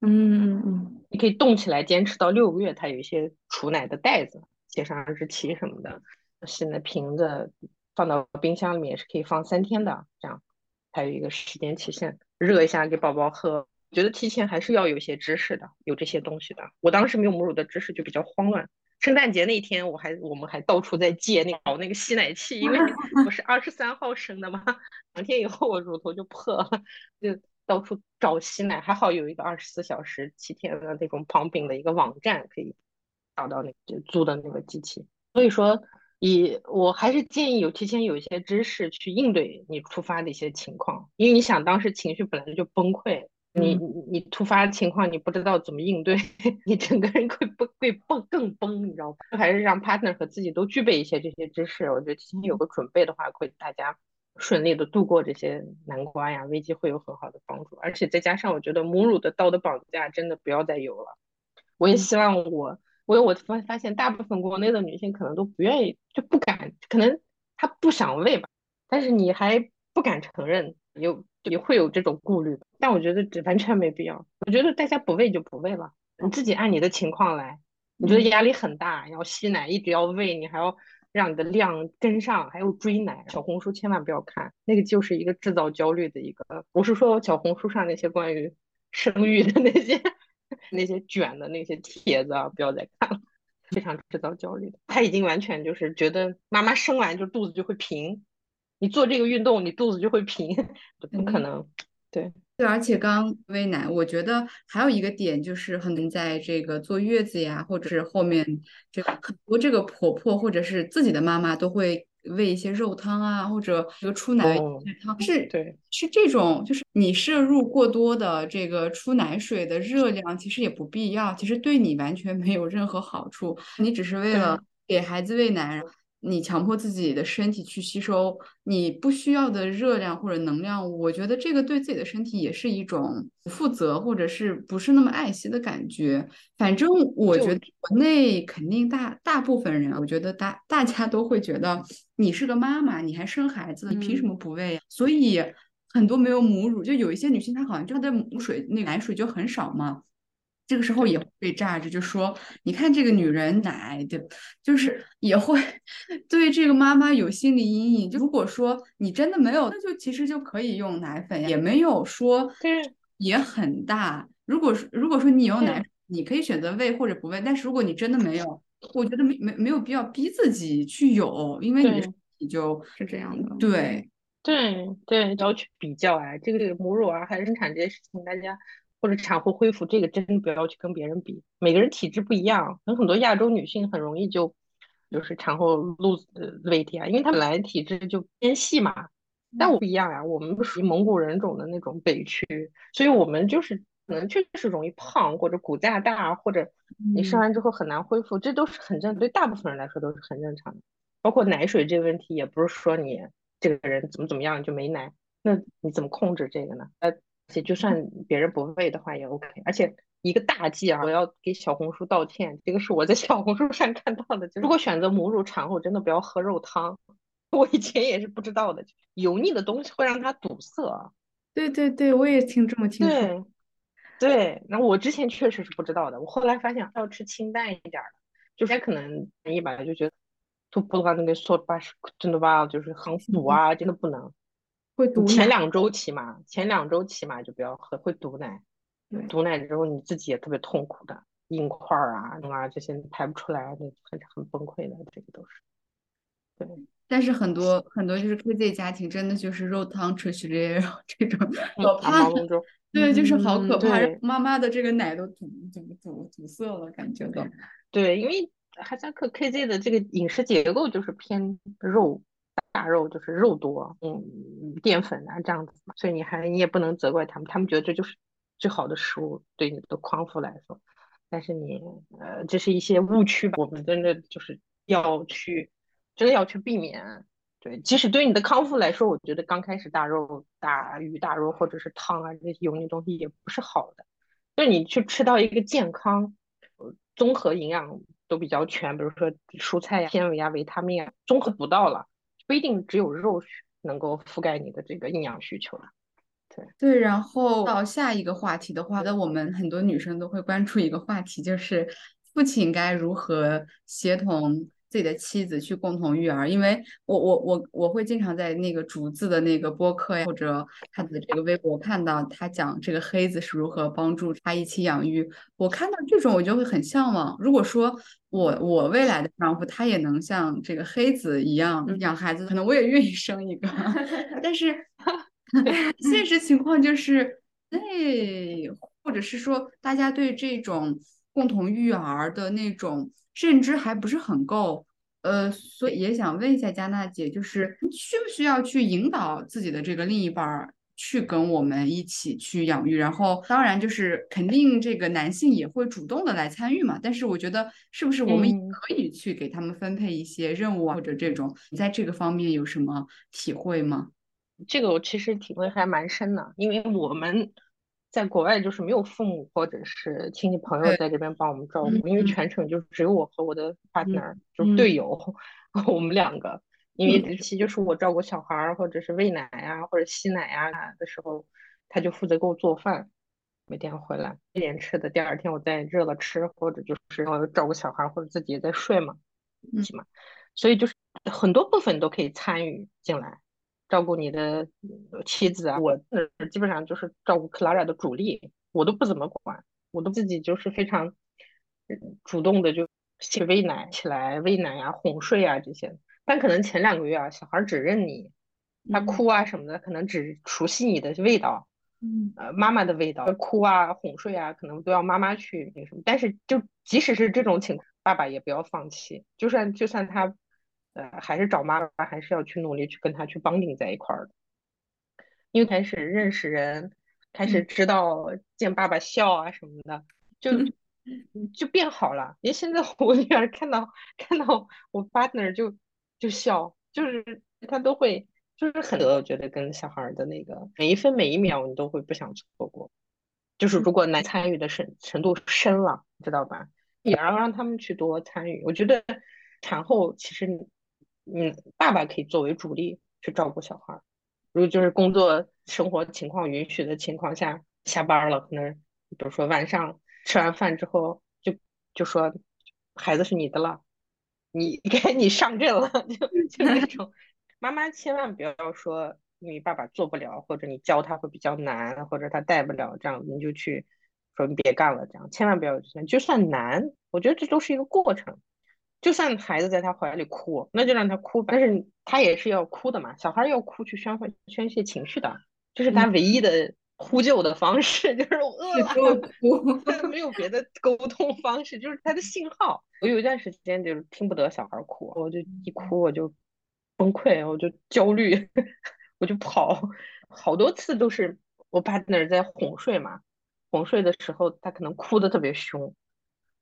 嗯嗯嗯，你可以冻起来，坚持到六个月。它有一些储奶的袋子，写上日期什么的。现在瓶子放到冰箱里面是可以放三天的，这样还有一个时间期限，热一下给宝宝喝。觉得提前还是要有些知识的，有这些东西的。我当时没有母乳的知识，就比较慌乱。圣诞节那天，我还我们还到处在借那搞那个吸奶器，因为 我是二十三号生的嘛，两天以后我乳头就破了，就到处找吸奶。还好有一个二十四小时七天的那种旁边的一个网站，可以找到那个租的那个机器。所以说，以我还是建议有提前有一些知识去应对你突发的一些情况，因为你想当时情绪本来就崩溃。你你你突发情况你不知道怎么应对，你整个人会崩会崩更崩，你知道吧？还是让 partner 和自己都具备一些这些知识，我觉得提前有个准备的话，会大家顺利的度过这些难关呀，危机会有很好的帮助。而且再加上我觉得母乳的道德绑架真的不要再有了。我也希望我，我我发发现大部分国内的女性可能都不愿意，就不敢，可能她不想喂吧，但是你还不敢承认有。也会有这种顾虑，但我觉得这完全没必要。我觉得大家不喂就不喂了，你自己按你的情况来。你觉得压力很大，要吸奶，一直要喂，你还要让你的量跟上，还有追奶。小红书千万不要看，那个就是一个制造焦虑的一个。我是说小红书上那些关于生育的那些 那些卷的那些帖子啊，不要再看了，非常制造焦虑的。他已经完全就是觉得妈妈生完就肚子就会平。你做这个运动，你肚子就会平，不可能。对对，而且刚喂奶，我觉得还有一个点就是，很多人在这个坐月子呀，或者是后面这个很多这个婆婆或者是自己的妈妈都会喂一些肉汤啊，或者这个出奶汤，是对，是这种，就是你摄入过多的这个出奶水的热量，其实也不必要，其实对你完全没有任何好处，你只是为了给孩子喂奶。你强迫自己的身体去吸收你不需要的热量或者能量，我觉得这个对自己的身体也是一种不负责或者是不是那么爱惜的感觉。反正我觉得国内肯定大大部分人，我觉得大大家都会觉得你是个妈妈，你还生孩子，你凭什么不喂？所以很多没有母乳，就有一些女性她好像就她的母水那奶水就很少嘛。这个时候也会被榨着，就说你看这个女人奶对，就是也会 对这个妈妈有心理阴影。就如果说你真的没有，那就其实就可以用奶粉呀，也没有说也很大。如果说如果说你有奶，你可以选择喂或者不喂。但是如果你真的没有，我觉得没没没有必要逼自己去有，因为你的身体就是这样的。对对对，要去比较啊，这个母乳啊，还是生产这些事情，大家。或者产后恢复，这个真不要去跟别人比，每个人体质不一样，有很多亚洲女性很容易就就是产后 lose weight 啊，因为她本来体质就偏细嘛。但我不一样呀，我们不属于蒙古人种的那种北区，所以我们就是可能确实容易胖，或者骨架大，或者你生完之后很难恢复，这都是很正，对大部分人来说都是很正常的。包括奶水这个问题，也不是说你这个人怎么怎么样就没奶，那你怎么控制这个呢？呃。而且就算别人不喂的话也 OK，而且一个大忌啊，我要给小红书道歉，这个是我在小红书上看到的就。如果选择母乳产后，真的不要喝肉汤。我以前也是不知道的，油腻的东西会让它堵塞。对对对，我也听这么听说。对，那我之前确实是不知道的，我后来发现要吃清淡一点的，就是可能一般就觉得，都不把那个说把真的吧，就是很补啊，真的不能。会堵前两周起码，前两周起码就不要喝，会堵奶。堵奶之后你自己也特别痛苦的，硬块儿啊、啊这些排不出来，那很很崩溃的，这个都是。对，但是很多很多就是 KZ 家庭真的就是肉汤吃起来这种可怕，对，就是好可怕，妈妈的这个奶都堵堵堵堵塞了，感觉都。对，因为哈萨克 KZ 的这个饮食结构就是偏肉。大肉就是肉多，嗯，淀粉啊这样子嘛，所以你还你也不能责怪他们，他们觉得这就是最好的食物对你的康复来说，但是你呃这是一些误区吧，我们真的就是要去真的要去避免，对，即使对你的康复来说，我觉得刚开始大肉大鱼大肉或者是汤啊这些油腻东西也不是好的，就你去吃到一个健康，综合营养都比较全，比如说蔬菜呀、纤维啊、维他命啊，综合补到了。不一定只有肉能够覆盖你的这个营养需求了，对对。然后到下一个话题的话，那我们很多女生都会关注一个话题，就是父亲该如何协同。自己的妻子去共同育儿，因为我我我我会经常在那个竹子的那个播客呀，或者他的这个微博看到他讲这个黑子是如何帮助他一起养育。我看到这种我就会很向往。如果说我我未来的丈夫他也能像这个黑子一样养孩子，可能我也愿意生一个。但是 现实情况就是，那或者是说大家对这种共同育儿的那种。认知还不是很够，呃，所以也想问一下佳娜姐，就是需不需要去引导自己的这个另一半儿去跟我们一起去养育？然后，当然就是肯定这个男性也会主动的来参与嘛。但是我觉得，是不是我们可以去给他们分配一些任务啊，或者这种？你在这个方面有什么体会吗？这个我其实体会还蛮深的，因为我们。在国外就是没有父母或者是亲戚朋友在这边帮我们照顾，因为全程就只有我和我的 partner，就是队友，我们两个。因为尤其就是我照顾小孩儿或者是喂奶呀或者吸奶呀的时候，他就负责给我做饭，每天回来一点吃的，第二天我再热了吃，或者就是照顾小孩或者自己也在睡嘛，一起嘛，所以就是很多部分都可以参与进来。照顾你的妻子啊，我基本上就是照顾克拉拉的主力，我都不怎么管，我都自己就是非常主动的就去喂奶起来喂奶呀、哄睡啊这些。但可能前两个月啊，小孩只认你，他哭啊什么的，可能只熟悉你的味道，嗯，呃，妈妈的味道，哭啊、哄睡啊，可能都要妈妈去那什么。但是就即使是这种情况，爸爸也不要放弃，就算就算他。呃，还是找妈妈，还是要去努力去跟他去绑定在一块儿的，因为开始认识人，开始知道见爸爸笑啊什么的，就就变好了。因为现在我女儿看到看到我 partner 就就笑，就是他都会就是很多，我觉得跟小孩的那个每一分每一秒你都会不想错过。就是如果难参与的深程度深了，知道吧？也要让他们去多参与。我觉得产后其实，嗯，爸爸可以作为主力去照顾小孩。如果就是工作生活情况允许的情况下，下班了，可能比如说晚上吃完饭之后，就就说孩子是你的了，你 该你上阵了，就就那种。妈妈千万不要说。因为爸爸做不了，或者你教他会比较难，或者他带不了，这样你就去说你别干了，这样千万不要就算难，我觉得这都是一个过程。就算孩子在他怀里哭，那就让他哭，但是他也是要哭的嘛。小孩要哭去宣泄宣泄情绪的，这是他唯一的呼救的方式，就是我饿了哭，他没有别的沟通方式，就是他的信号。我有一段时间就是听不得小孩哭，我就一哭我就崩溃，我就焦虑。我就跑，好多次都是我 partner 在哄睡嘛，哄睡的时候他可能哭的特别凶，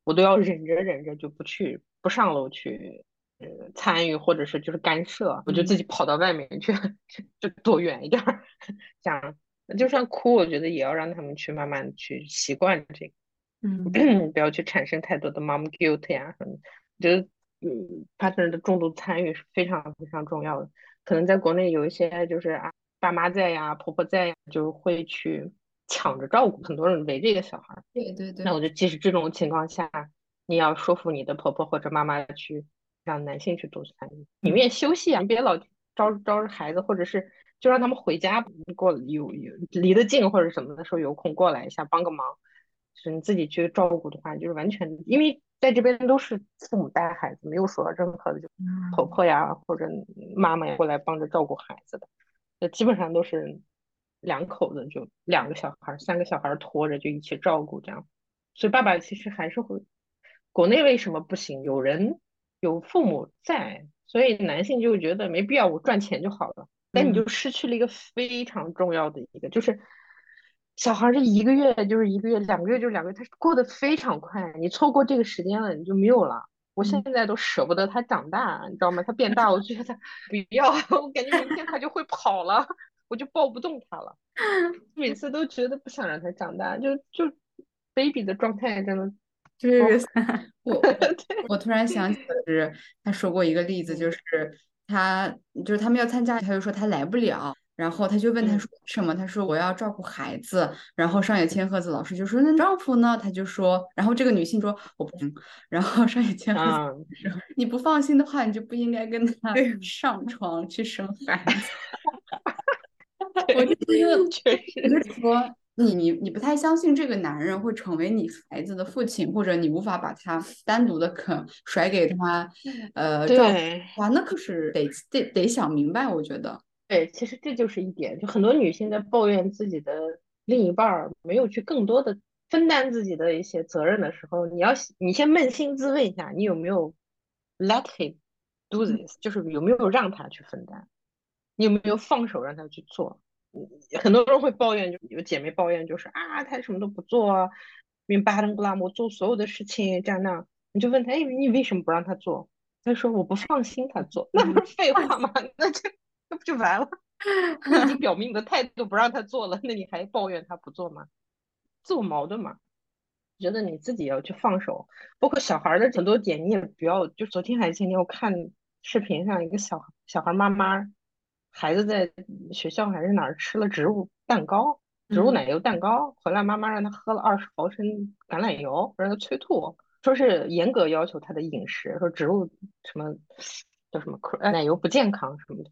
我都要忍着忍着就不去不上楼去呃参与或者是就是干涉，我就自己跑到外面 去，就躲远一点儿，这样就算哭，我觉得也要让他们去慢慢去习惯这个，嗯，不要去产生太多的 mom guilt 呀什么，我觉得嗯 partner 的重度参与是非常非常重要的。可能在国内有一些就是啊，爸妈在呀，婆婆在呀，就会去抢着照顾，很多人围着一个小孩。对对对。那我就即使这种情况下，你要说服你的婆婆或者妈妈去让男性去多参与，你们也休息啊，你别老招招着孩子，或者是就让他们回家过有有离得近或者什么的时候有空过来一下帮个忙。就是你自己去照顾的话，就是完全因为。在这边都是父母带孩子，没有说任何的就婆婆呀或者妈妈呀过来帮着照顾孩子的，那基本上都是两口子就两个小孩、三个小孩拖着就一起照顾这样。所以爸爸其实还是会，国内为什么不行？有人有父母在，所以男性就觉得没必要，我赚钱就好了。但你就失去了一个非常重要的一个，就是。小孩这一个月就是一个月，两个月就是两个月，他过得非常快。你错过这个时间了，你就没有了。我现在都舍不得他长大，你知道吗？他变大，我觉得 不要，我感觉明天他就会跑了，我就抱不动他了。每次都觉得不想让他长大，就就 baby 的状态真的就是 我我突然想起的是，他说过一个例子，就是他就是他们要参加，他就说他来不了。然后他就问他说什么？他说我要照顾孩子。然后上野千鹤子老师就说那丈夫呢？他就说，然后这个女性说我不。然后上野千鹤子说你不放心的话，你就不应该跟他上床去生孩子。我就觉得确实，就说你你你不太相信这个男人会成为你孩子的父亲，或者你无法把他单独的肯甩给他，呃，对哇，那可是得得得想明白，我觉得。对，其实这就是一点，就很多女性在抱怨自己的另一半儿没有去更多的分担自己的一些责任的时候，你要你先扪心自问一下，你有没有 let him do this，就是有没有让他去分担，你有没有放手让他去做？很多人会抱怨，就有姐妹抱怨，就是啊，他什么都不做，明巴登布拉姆做所有的事情这样那样，你就问他，哎，你为什么不让他做？他说我不放心他做，那不是废话吗？那就。那不就完了？你已经表明你的态度不让他做了，那你还抱怨他不做吗？自我矛盾嘛？觉得你自己要去放手，包括小孩的很多点，你也不要。就昨天还是前天，我看视频上一个小小孩妈妈，孩子在学校还是哪儿吃了植物蛋糕、植物奶油蛋糕，回来妈妈让他喝了二十毫升橄榄油，让他催吐，说是严格要求他的饮食，说植物什么叫什么奶油不健康什么的。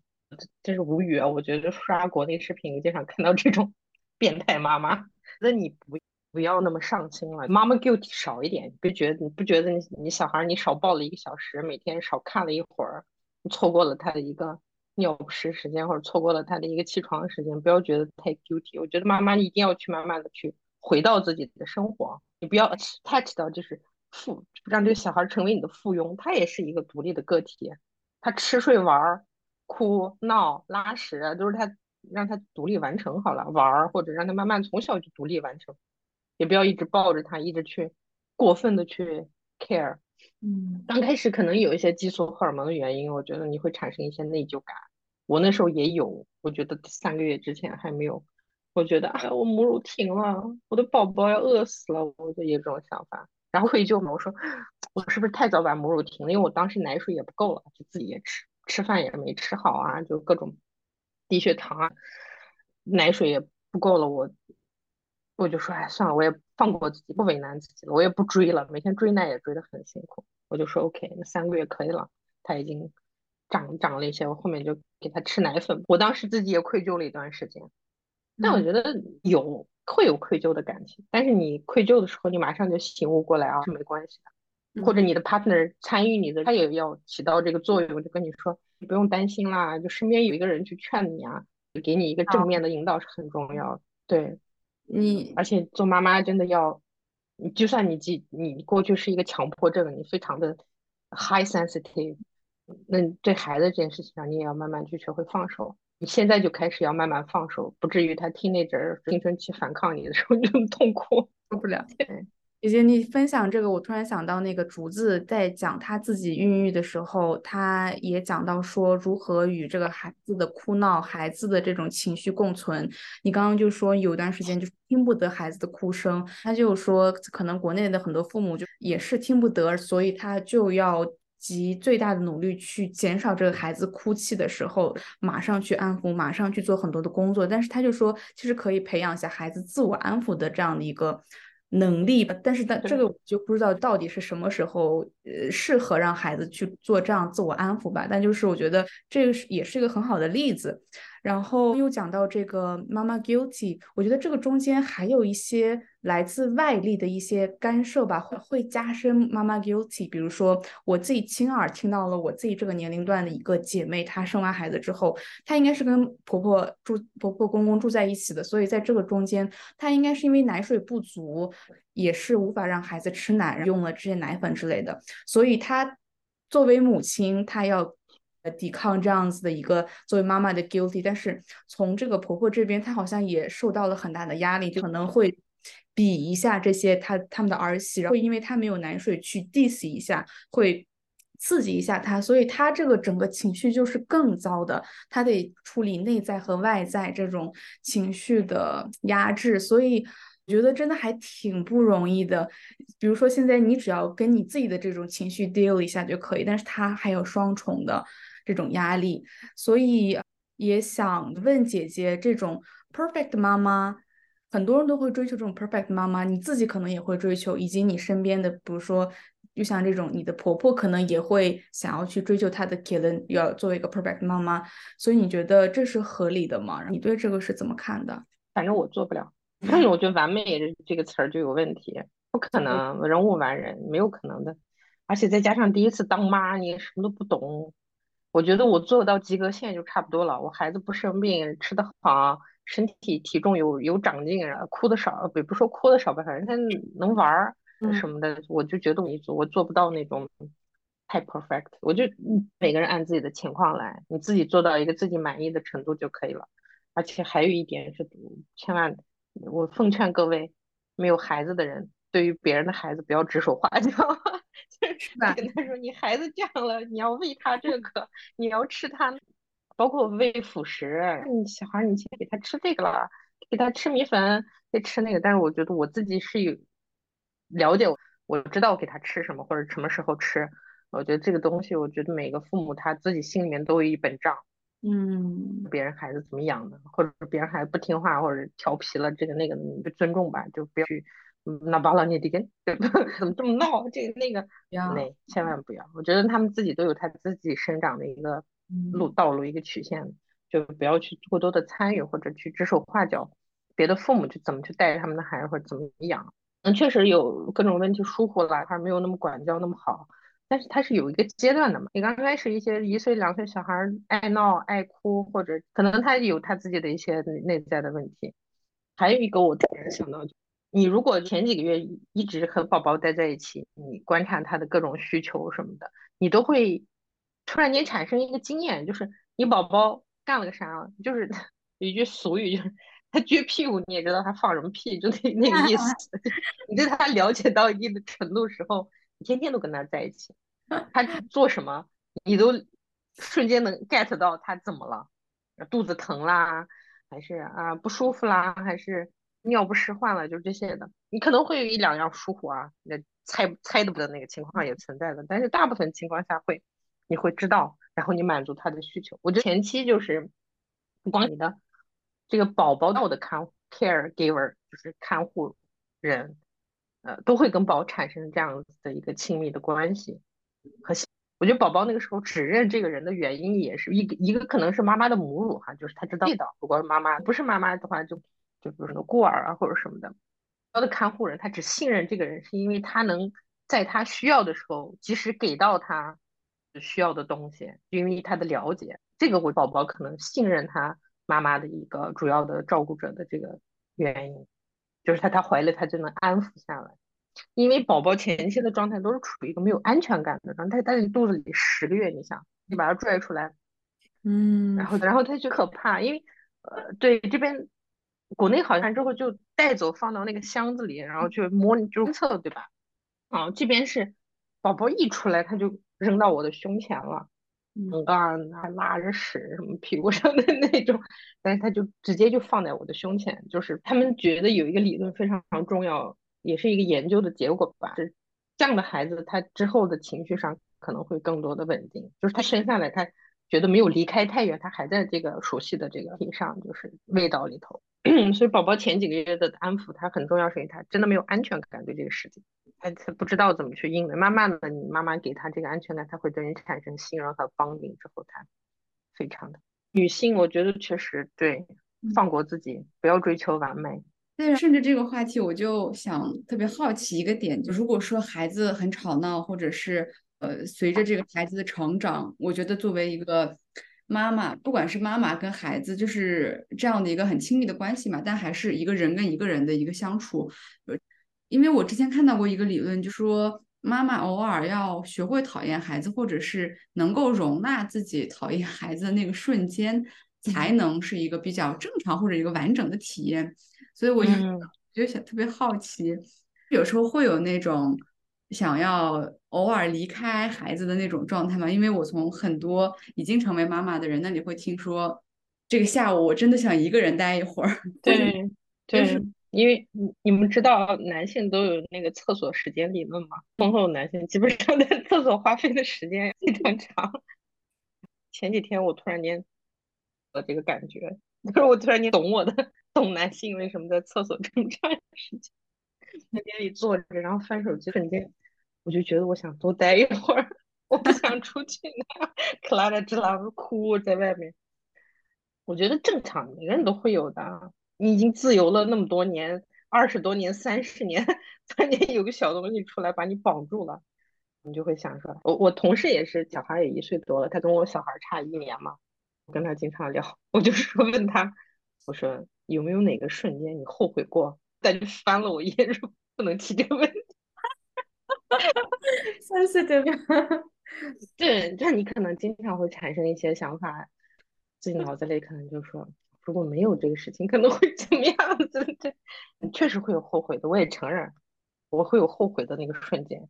真是无语啊！我觉得刷国内视频经常看到这种 变态妈妈，那你不不要那么上心了，妈妈 guilt 少一点，别觉得你不觉得你你小孩你少抱了一个小时，每天少看了一会儿，你错过了他的一个尿不湿时间，或者错过了他的一个起床时间，不要觉得太 guilty。我觉得妈妈一定要去慢慢的去回到自己的生活，你不要 touch 到就是附让这个小孩成为你的附庸，他也是一个独立的个体。他吃睡玩、哭闹、拉屎都是他让他独立完成好了，玩或者让他慢慢从小就独立完成，也不要一直抱着他，一直去过分的去 care。嗯，刚开始可能有一些激素荷尔蒙的原因，我觉得你会产生一些内疚感。我那时候也有，我觉得三个月之前还没有，我觉得哎，我母乳停了，我的宝宝要饿死了，我就有这种想法。然后愧疚嘛，我说我是不是太早把母乳停了？因为我当时奶水也不够了，就自己也吃，吃饭也没吃好啊，就各种低血糖啊，奶水也不够了，我我就说哎，算了，我也放过自己，不为难自己了，我也不追了，每天追奶也追得很辛苦，我就说 OK，那三个月可以了，他已经长长了一些，我后面就给他吃奶粉。我当时自己也愧疚了一段时间，但我觉得有。会有愧疚的感情，但是你愧疚的时候，你马上就醒悟过来啊，是没关系的。或者你的 partner 参与你的，他也要起到这个作用，就跟你说，你不用担心啦，就身边有一个人去劝你啊，给你一个正面的引导是很重要的。对，你而且做妈妈真的要，你就算你记你过去是一个强迫症，你非常的 high sensitive，那对孩子这件事情上，你也要慢慢去学会放手。你现在就开始要慢慢放手，不至于他听那阵儿青春期反抗你的时候 就痛苦，受不了。姐姐，你分享这个，我突然想到那个竹子在讲他自己孕育的时候，他也讲到说如何与这个孩子的哭闹、孩子的这种情绪共存。你刚刚就说有段时间就是听不得孩子的哭声，他就说可能国内的很多父母就也是听不得，所以他就要。集最大的努力去减少这个孩子哭泣的时候，马上去安抚，马上去做很多的工作。但是他就说，其实可以培养一下孩子自我安抚的这样的一个能力吧。但是，但这个我就不知道到底是什么时候呃适合让孩子去做这样自我安抚吧。但就是我觉得这个是也是一个很好的例子。然后又讲到这个妈妈 guilty，我觉得这个中间还有一些来自外力的一些干涉吧，会会加深妈妈 guilty。比如说我自己亲耳听到了我自己这个年龄段的一个姐妹，她生完孩子之后，她应该是跟婆婆住婆婆公公住在一起的，所以在这个中间，她应该是因为奶水不足，也是无法让孩子吃奶，用了这些奶粉之类的，所以她作为母亲，她要。呃，抵抗这样子的一个作为妈妈的 guilty，但是从这个婆婆这边，她好像也受到了很大的压力，可能会比一下这些她他们的儿媳，然后因为她没有奶水去 diss 一下，会刺激一下她，所以她这个整个情绪就是更糟的，她得处理内在和外在这种情绪的压制，所以我觉得真的还挺不容易的。比如说现在你只要跟你自己的这种情绪 deal 一下就可以，但是她还有双重的。这种压力，所以也想问姐姐，这种 perfect 妈妈，很多人都会追求这种 perfect 妈妈，你自己可能也会追求，以及你身边的，比如说，就像这种你的婆婆可能也会想要去追求她的 killen 要作为一个 perfect 妈妈，所以你觉得这是合理的吗？你对这个是怎么看的？反正我做不了，我觉得完美这这个词儿就有问题，不可能，人无完人，没有可能的，而且再加上第一次当妈，你什么都不懂。我觉得我做到及格线就差不多了。我孩子不生病，吃得好，身体体重有有长进，然后哭的少，不不说哭的少吧，反正他能玩儿什么的，我就觉得我做我做不到那种太 perfect。我就每个人按自己的情况来，你自己做到一个自己满意的程度就可以了。而且还有一点是，千万我奉劝各位没有孩子的人，对于别人的孩子不要指手画脚。就是跟他说，你孩子这样了，你要喂他这个，你要吃他，包括喂辅食。你小孩，你先给他吃这个了，给他吃米粉，再吃那个。但是我觉得我自己是有了解，我知道给他吃什么或者什么时候吃。我觉得这个东西，我觉得每个父母他自己心里面都有一本账。嗯，别人孩子怎么养的，或者别人孩子不听话或者调皮了，这个那个你就尊重吧，就不要去。那巴拉你的根，怎么这么闹？这个那个，那千万不要。我觉得他们自己都有他自己生长的一个路道路一个曲线，就不要去过多的参与或者去指手画脚。别的父母去怎么去带他们的孩子或者怎么养，嗯，确实有各种问题疏忽了，还没有那么管教那么好。但是他是有一个阶段的嘛。你刚开始一些一岁两岁小孩爱闹爱哭，或者可能他有他自己的一些内在的问题。还有一个我突然想到。你如果前几个月一直和宝宝待在一起，你观察他的各种需求什么的，你都会突然间产生一个经验，就是你宝宝干了个啥，就是 有一句俗语，就是他撅屁股，你也知道他放什么屁，就那那个意思。你对他了解到一定的程度时候，你天天都跟他在一起，他做什么，你都瞬间能 get 到他怎么了，肚子疼啦，还是啊不舒服啦，还是尿不湿换了，就这些的。你可能会有一两样疏忽啊，那猜猜的不得那个情况也存在的，但是大部分情况下会。你会知道，然后你满足他的需求。我觉得前期就是不光你的这个宝宝到的看 caregiver 就是看护人，呃，都会跟宝产生这样子的一个亲密的关系。和我觉得宝宝那个时候指认这个人的原因也是一个一个可能是妈妈的母乳哈，就是他知道味道。如果妈妈不是妈妈的话，就就比如说孤儿啊或者什么的，他的看护人他只信任这个人，是因为他能在他需要的时候及时给到他。需要的东西，因为他的了解，这个我宝宝可能信任他妈妈的一个主要的照顾者的这个原因，就是他他怀了他就能安抚下来，因为宝宝前期的状态都是处于一个没有安全感的状态，他在你肚子里十个月，你想你把他拽出来，嗯，然后然后他就可怕，因为呃对这边国内好像之后就带走放到那个箱子里，然后去摸就测对吧？啊，这边是宝宝一出来他就。扔到我的胸前了，嗯，还拉着屎什么屁股上的那种，但是他就直接就放在我的胸前，就是他们觉得有一个理论非常重要，也是一个研究的结果吧，是这样的孩子他之后的情绪上可能会更多的稳定，就是他生下来他觉得没有离开太远，他还在这个熟悉的这个地上，就是味道里头，所以宝宝前几个月的安抚他很重要，是因为他真的没有安全感对这个世界。他他不知道怎么去应对，慢慢的，你妈妈给他这个安全感，他会对你产生信任和帮你之后，他非常的女性，我觉得确实对，放过自己，不要追求完美。对，顺着这个话题，我就想特别好奇一个点，就如果说孩子很吵闹，或者是呃，随着这个孩子的成长，我觉得作为一个妈妈，不管是妈妈跟孩子，就是这样的一个很亲密的关系嘛，但还是一个人跟一个人的一个相处。因为我之前看到过一个理论，就说妈妈偶尔要学会讨厌孩子，或者是能够容纳自己讨厌孩子的那个瞬间，才能是一个比较正常或者一个完整的体验。所以我就就想特别好奇，有时候会有那种想要偶尔离开孩子的那种状态吗？因为我从很多已经成为妈妈的人那里会听说，这个下午我真的想一个人待一会儿。对，对。因为你你们知道男性都有那个厕所时间理论吗？婚后男性基本上在厕所花费的时间非常长。前几天我突然间有这个感觉，就是我突然间懂我的，懂男性为什么在厕所这么长时间，在那里坐着，然后翻手机，瞬间我就觉得我想多待一会儿，我不想出去呢。克 拉的只狼哭在外面，我觉得正常，每个人都会有的。你已经自由了那么多年，二十多年、三十年，突然间有个小东西出来把你绑住了，你就会想说，我我同事也是，小孩也一岁多了，他跟我小孩差一年嘛，我跟他经常聊，我就说问他，我说有没有哪个瞬间你后悔过？他就翻了我一眼，说不能提这个问题。三岁对吧？对，那你可能经常会产生一些想法，自己脑子里可能就说。如果没有这个事情，可能会怎么样子？对，确实会有后悔的，我也承认，我会有后悔的那个瞬间。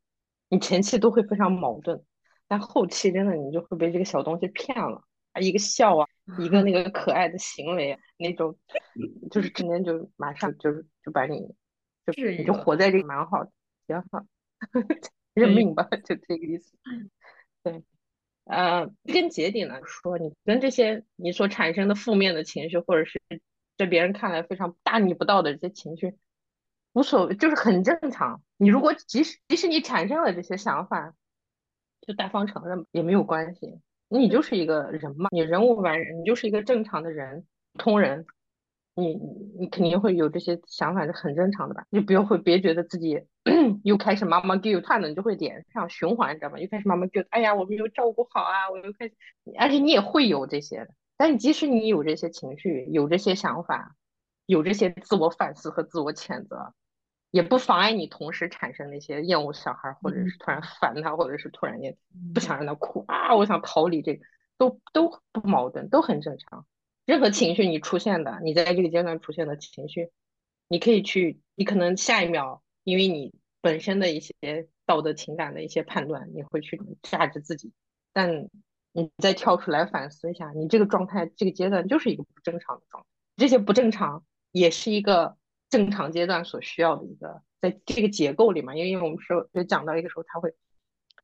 你前期都会非常矛盾，但后期真的你就会被这个小东西骗了啊，一个笑啊，一个那个可爱的行为，那种就是直接就马上就是就把你，就你就活在这个蛮好的，挺好，认命吧，就这个意思。对。呃，跟结点来说，你跟这些你所产生的负面的情绪，或者是在别人看来非常大逆不道的这些情绪，无所谓，就是很正常。你如果即使即使你产生了这些想法，就大方承认也没有关系。你就是一个人嘛，你人无完人，你就是一个正常的人，普通人。你你肯定会有这些想法是很正常的吧？你不要会别觉得自己 又开始妈妈 guilt，看了你就会脸上循环，你知道吗？又开始妈妈 guilt，哎呀，我没有照顾好啊，我又开始，而且你也会有这些的。但即使你有这些情绪，有这些想法，有这些自我反思和自我谴责，也不妨碍你同时产生那些厌恶小孩，或者是突然烦他，或者是突然间不想让他哭啊，我想逃离这个，都都不矛盾，都很正常。任何情绪你出现的，你在这个阶段出现的情绪，你可以去，你可能下一秒因为你本身的一些道德情感的一些判断，你会去价值自己，但你再跳出来反思一下，你这个状态这个阶段就是一个不正常的状态，这些不正常也是一个。正常阶段所需要的一个，在这个结构里嘛，因为因为我们说就讲到一个时候，他会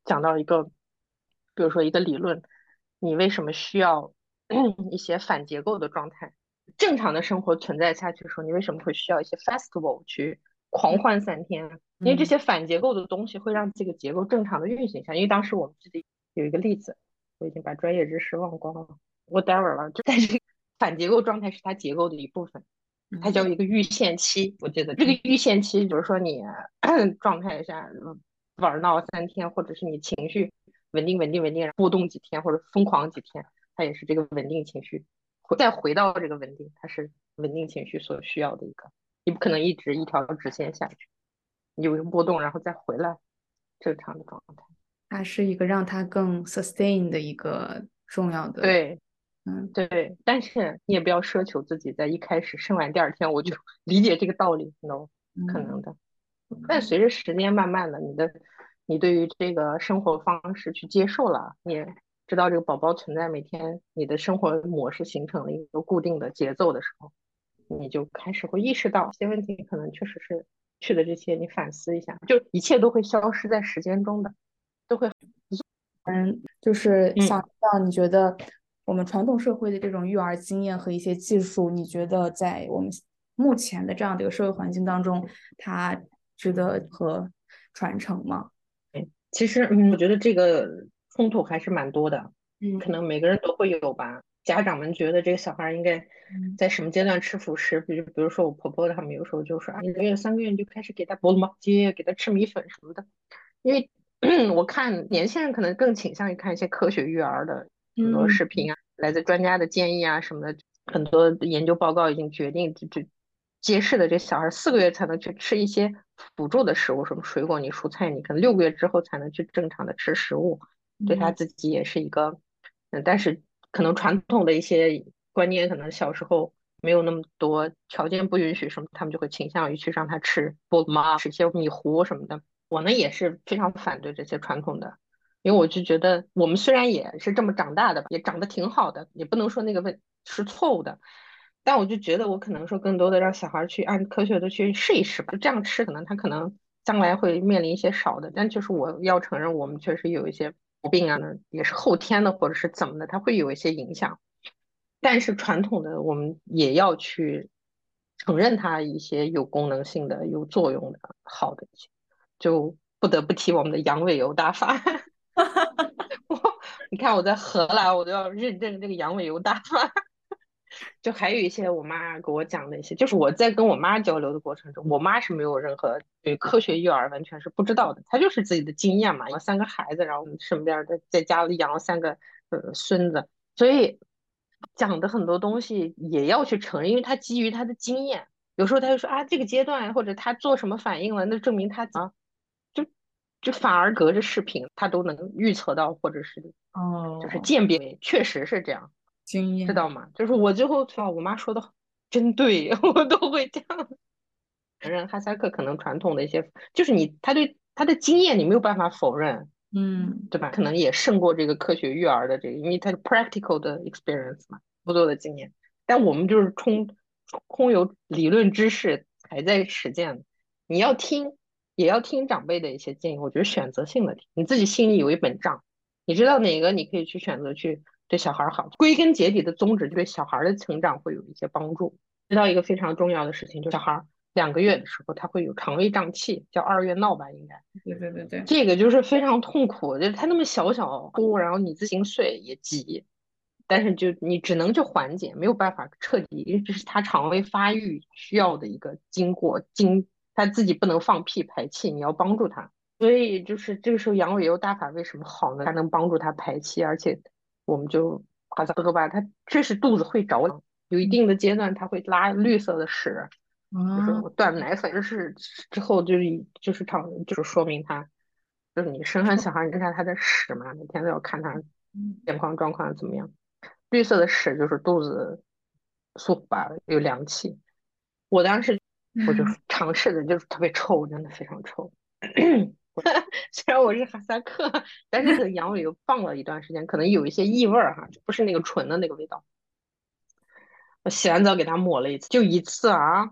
讲到一个，比如说一个理论，你为什么需要一些反结构的状态？正常的生活存在下去的时候，你为什么会需要一些 festival 去狂欢三天？因为这些反结构的东西会让这个结构正常的运行下。因为当时我们记得有一个例子，我已经把专业知识忘光了，whatever 了，就 但是反结构状态是它结构的一部分。它叫一个预限期，我记得这个预限期，比如说你 状态下玩闹三天，或者是你情绪稳定、稳定、稳定，波动几天或者疯狂几天，它也是这个稳定情绪，再回到这个稳定，它是稳定情绪所需要的一个，你不可能一直一条直线下去，有一个波动，然后再回来正常的状态，它是一个让它更 sustain 的一个重要的对。嗯，对，但是你也不要奢求自己在一开始生完第二天我就 理解这个道理，no，可能的。但随着时间慢慢的，你的你对于这个生活方式去接受了，你也知道这个宝宝存在，每天你的生活模式形成了一个固定的节奏的时候，你就开始会意识到一些问题，可能确实是去的这些，你反思一下，就一切都会消失在时间中的，都会，嗯，就是想让你觉得。我们传统社会的这种育儿经验和一些技术，你觉得在我们目前的这样的一个社会环境当中，它值得和传承吗？其实，嗯，我觉得这个冲突还是蛮多的。嗯，可能每个人都会有吧。家长们觉得这个小孩应该在什么阶段吃辅食？比如，比如说我婆婆他们有时候就说啊，一个月、三个月你就开始给他拨麻接，给他吃米粉什么的。因为 我看年轻人可能更倾向于看一些科学育儿的。很多视频啊，来自专家的建议啊什么的，很多研究报告已经决定，就揭示的这小孩四个月才能去吃一些辅助的食物，什么水果、你蔬菜，你可能六个月之后才能去正常的吃食物，对他自己也是一个，嗯，但是可能传统的一些观念，可能小时候没有那么多条件不允许什么，他们就会倾向于去让他吃波妈吃些米糊什么的。我呢也是非常反对这些传统的。因为我就觉得，我们虽然也是这么长大的，也长得挺好的，也不能说那个问是错误的，但我就觉得我可能说更多的让小孩去按科学的去试一试吧，这样吃可能他可能将来会面临一些少的，但就是我要承认，我们确实有一些毛病啊，也是后天的或者是怎么的，它会有一些影响。但是传统的我们也要去承认它一些有功能性的、有作用的好的一些，就不得不提我们的羊尾油大法。我你看我在荷兰，我都要认证这个羊尾油大法。就还有一些我妈给我讲的一些，就是我在跟我妈交流的过程中，我妈是没有任何对科学育儿完全是不知道的，她就是自己的经验嘛。有三个孩子，然后我们身边在在家里养了三个呃孙子，所以讲的很多东西也要去承认，因为她基于她的经验。有时候她就说啊，这个阶段或者她做什么反应了，那证明她啊。就反而隔着视频，他都能预测到，或者是哦，就是鉴别，确实是这样，经验知道吗？就是我最后啊，我妈说的真对，我都会这样承认。哈萨克可能传统的一些，就是你他对他的经验，你没有办法否认，嗯，对吧？可能也胜过这个科学育儿的这个，因为他是 practical 的 experience 嘛，不多的经验。但我们就是空空有理论知识，还在实践，你要听。也要听长辈的一些建议，我觉得选择性的听，你自己心里有一本账，你知道哪个你可以去选择去对小孩好。归根结底的宗旨，对小孩的成长会有一些帮助。知道一个非常重要的事情，就小孩两个月的时候他会有肠胃胀气，叫二月闹吧，应该。对对对对。这个就是非常痛苦，就是他那么小小哭，然后你自行睡也急，但是就你只能去缓解，没有办法彻底，因为这是他肠胃发育需要的一个经过经。他自己不能放屁排气，你要帮助他，所以就是这个时候羊尾油大法为什么好呢？它能帮助他排气，而且我们就好像喝吧，他确实肚子会着，有一定的阶段他会拉绿色的屎，就是我断奶粉就是之后就是就是常就是说明他就是你生完小孩，你看他的屎嘛，每天都要看他健康状况怎么样。绿色的屎就是肚子舒吧，有凉气。我当时我就尝试的，就是特别臭，真的非常臭。虽然我是哈萨克，但是这羊尾又放了一段时间，可能有一些异味儿哈，就不是那个纯的那个味道。我洗完澡给它抹了一次，就一次啊，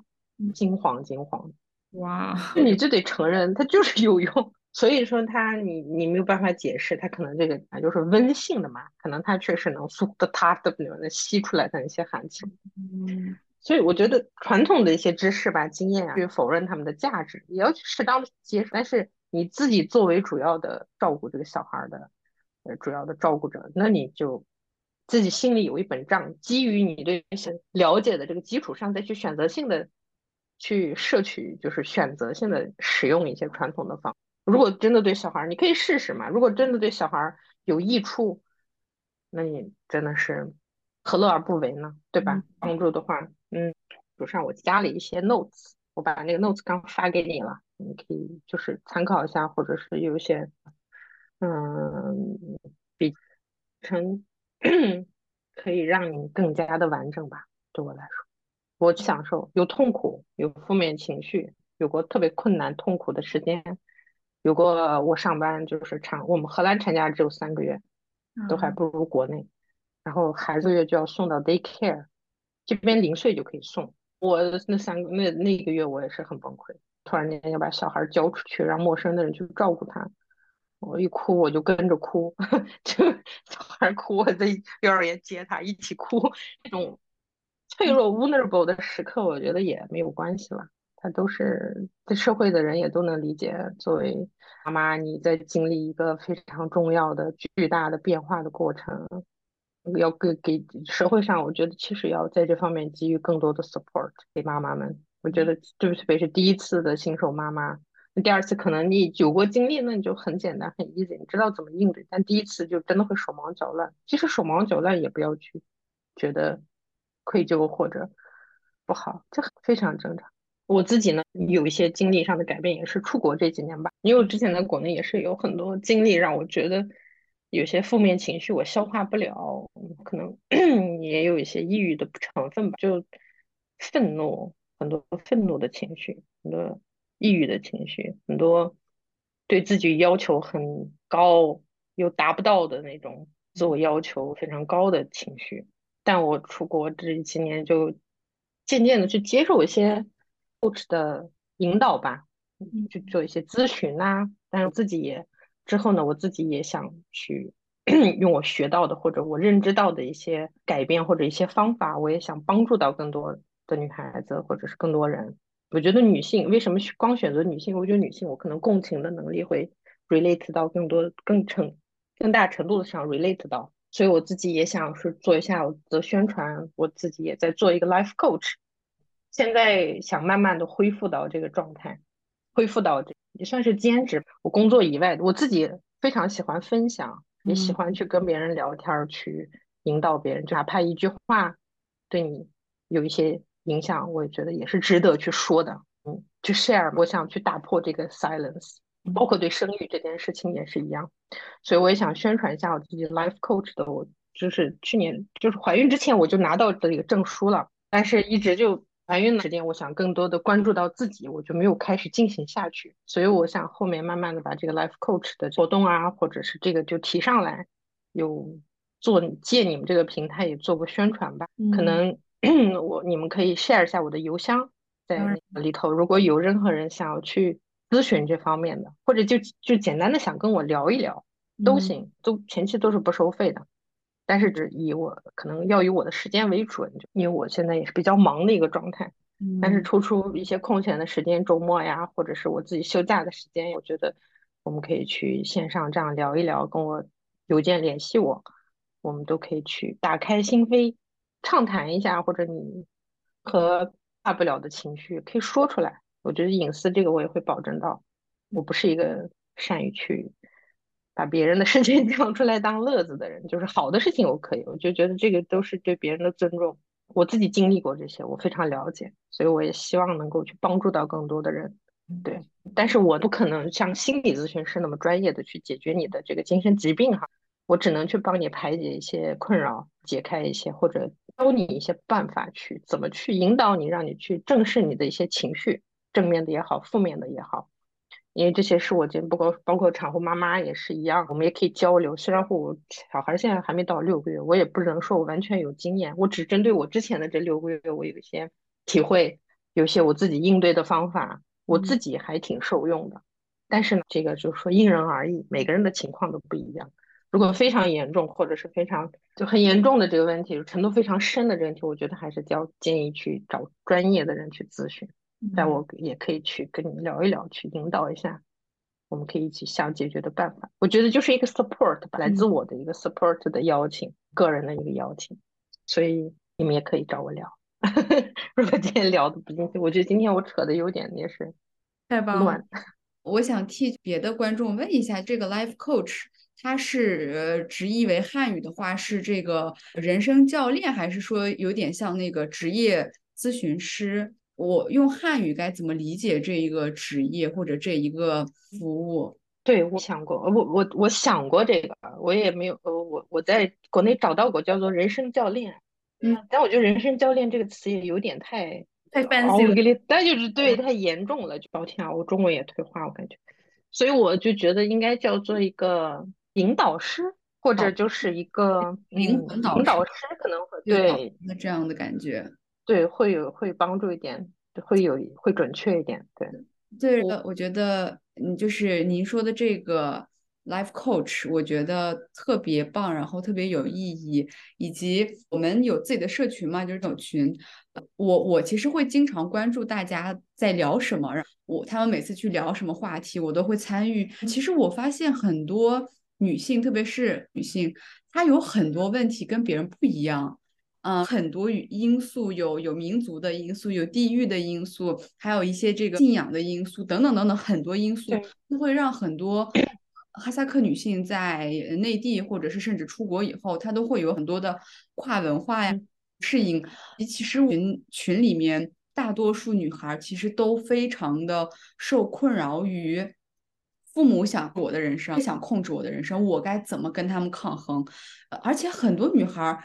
金黄金黄。哇，你就得承认它就是有用。所以说它你你没有办法解释，它可能这个啊就是温性的嘛，可能它确实能苏的它的里面吸出来的那些寒气。嗯。所以我觉得传统的一些知识吧、经验啊，去否认他们的价值，也要去适当的接受。但是你自己作为主要的照顾这个小孩的，呃，主要的照顾者，那你就自己心里有一本账，基于你对了解的这个基础上，再去选择性的去摄取，就是选择性的使用一些传统的方。如果真的对小孩，你可以试试嘛。如果真的对小孩有益处，那你真的是何乐而不为呢？对吧？帮助的话。嗯，书上我加了一些 notes，我把那个 notes 刚发给你了，你可以就是参考一下，或者是有一些嗯比成可以让你更加的完整吧。对我来说，我享受有痛苦，有负面情绪，有过特别困难痛苦的时间，有过我上班就是产，我们荷兰产假只有三个月，都还不如国内，然后孩子月就要送到 daycare。这边零岁就可以送我那三个那那个月我也是很崩溃，突然间要把小孩交出去，让陌生的人去照顾他，我一哭我就跟着哭，就小孩哭我在幼儿园接他一起哭，这种脆弱 vulnerable 的时刻，我觉得也没有关系了，他都是在社会的人也都能理解。作为妈妈，你在经历一个非常重要的巨大的变化的过程。要给给社会上，我觉得其实要在这方面给予更多的 support 给妈妈们。我觉得，特别是第一次的新手妈妈，那第二次可能你有过经历，那你就很简单很 easy，你知道怎么应对。但第一次就真的会手忙脚乱。其实手忙脚乱也不要去觉得愧疚或者不好，这非常正常。我自己呢，有一些经历上的改变，也是出国这几年吧。因为我之前在国内也是有很多经历，让我觉得。有些负面情绪我消化不了，可能 也有一些抑郁的成分吧。就愤怒，很多愤怒的情绪，很多抑郁的情绪，很多对自己要求很高又达不到的那种自我要求非常高的情绪。但我出国这几年，就渐渐的去接受一些 coach 的引导吧，去做一些咨询啊，但是自己也。之后呢，我自己也想去 用我学到的或者我认知到的一些改变或者一些方法，我也想帮助到更多的女孩子或者是更多人。我觉得女性为什么光选择女性？我觉得女性我可能共情的能力会 relate 到更多、更成、更大程度上 relate 到，所以我自己也想是做一下我的宣传，我自己也在做一个 life coach，现在想慢慢的恢复到这个状态，恢复到这。也算是兼职。我工作以外，我自己非常喜欢分享，也喜欢去跟别人聊天，去引导别人。哪怕一句话对你有一些影响，我也觉得也是值得去说的。嗯，去 share，我想去打破这个 silence，包括对生育这件事情也是一样。所以我也想宣传一下我自己 life coach 的。我就是去年就是怀孕之前我就拿到这个证书了，但是一直就。怀孕的时间，我想更多的关注到自己，我就没有开始进行下去。所以我想后面慢慢的把这个 life coach 的活动啊，或者是这个就提上来，有做借你们这个平台也做个宣传吧。可能 我你们可以 share 一下我的邮箱在里头，如果有任何人想要去咨询这方面的，或者就就简单的想跟我聊一聊都行，都前期都是不收费的。但是只以我可能要以我的时间为准，因为我现在也是比较忙的一个状态。但是抽出一些空闲的时间，周末呀，或者是我自己休假的时间，我觉得我们可以去线上这样聊一聊，跟我邮件联系我，我们都可以去打开心扉，畅谈一下，或者你和大不了的情绪可以说出来。我觉得隐私这个我也会保证到，我不是一个善于去。把别人的事情 讲出来当乐子的人，就是好的事情我可以，我就觉得这个都是对别人的尊重。我自己经历过这些，我非常了解，所以我也希望能够去帮助到更多的人。对，但是我不可能像心理咨询师那么专业的去解决你的这个精神疾病哈，我只能去帮你排解一些困扰，解开一些或者教你一些办法去怎么去引导你，让你去正视你的一些情绪，正面的也好，负面的也好。因为这些是我经，包括包括产后妈妈也是一样，我们也可以交流。虽然我小孩现在还没到六个月，我也不能说我完全有经验，我只针对我之前的这六个月，我有一些体会，有些我自己应对的方法，我自己还挺受用的。但是呢，这个就是说因人而异，每个人的情况都不一样。如果非常严重，或者是非常就很严重的这个问题，程度非常深的问题，我觉得还是要建议去找专业的人去咨询。但我也可以去跟你聊一聊，去引导一下，我们可以一起想解决的办法。我觉得就是一个 support，吧来自我的一个 support 的邀请，个人的一个邀请。所以你们也可以找我聊。如果今天聊的不进去，我觉得今天我扯的有点也是太棒了。我想替别的观众问一下，这个 life coach 它是直译为汉语的话是这个人生教练，还是说有点像那个职业咨询师？我用汉语该怎么理解这一个职业或者这一个服务？对我想过，我我我想过这个，我也没有，呃，我我在国内找到过叫做人生教练，嗯，但我觉得人生教练这个词也有点太太 fancy 了，但就是对太严重了，就抱歉啊，我中文也退化，我感觉，所以我就觉得应该叫做一个引导师，或者就是一个灵魂导师，可能会对那这样的感觉。对，会有会帮助一点，会有会准确一点。对，对，我觉得嗯，就是您说的这个 life coach，我觉得特别棒，然后特别有意义。以及我们有自己的社群嘛，就是这种群，我我其实会经常关注大家在聊什么，我他们每次去聊什么话题，我都会参与。其实我发现很多女性，特别是女性，她有很多问题跟别人不一样。嗯，很多因素有有民族的因素，有地域的因素，还有一些这个信仰的因素等等等等，很多因素都会让很多哈萨克女性在内地或者是甚至出国以后，她都会有很多的跨文化呀适应。其实群群里面大多数女孩其实都非常的受困扰于父母想我的人生，想控制我的人生，我该怎么跟他们抗衡？而且很多女孩。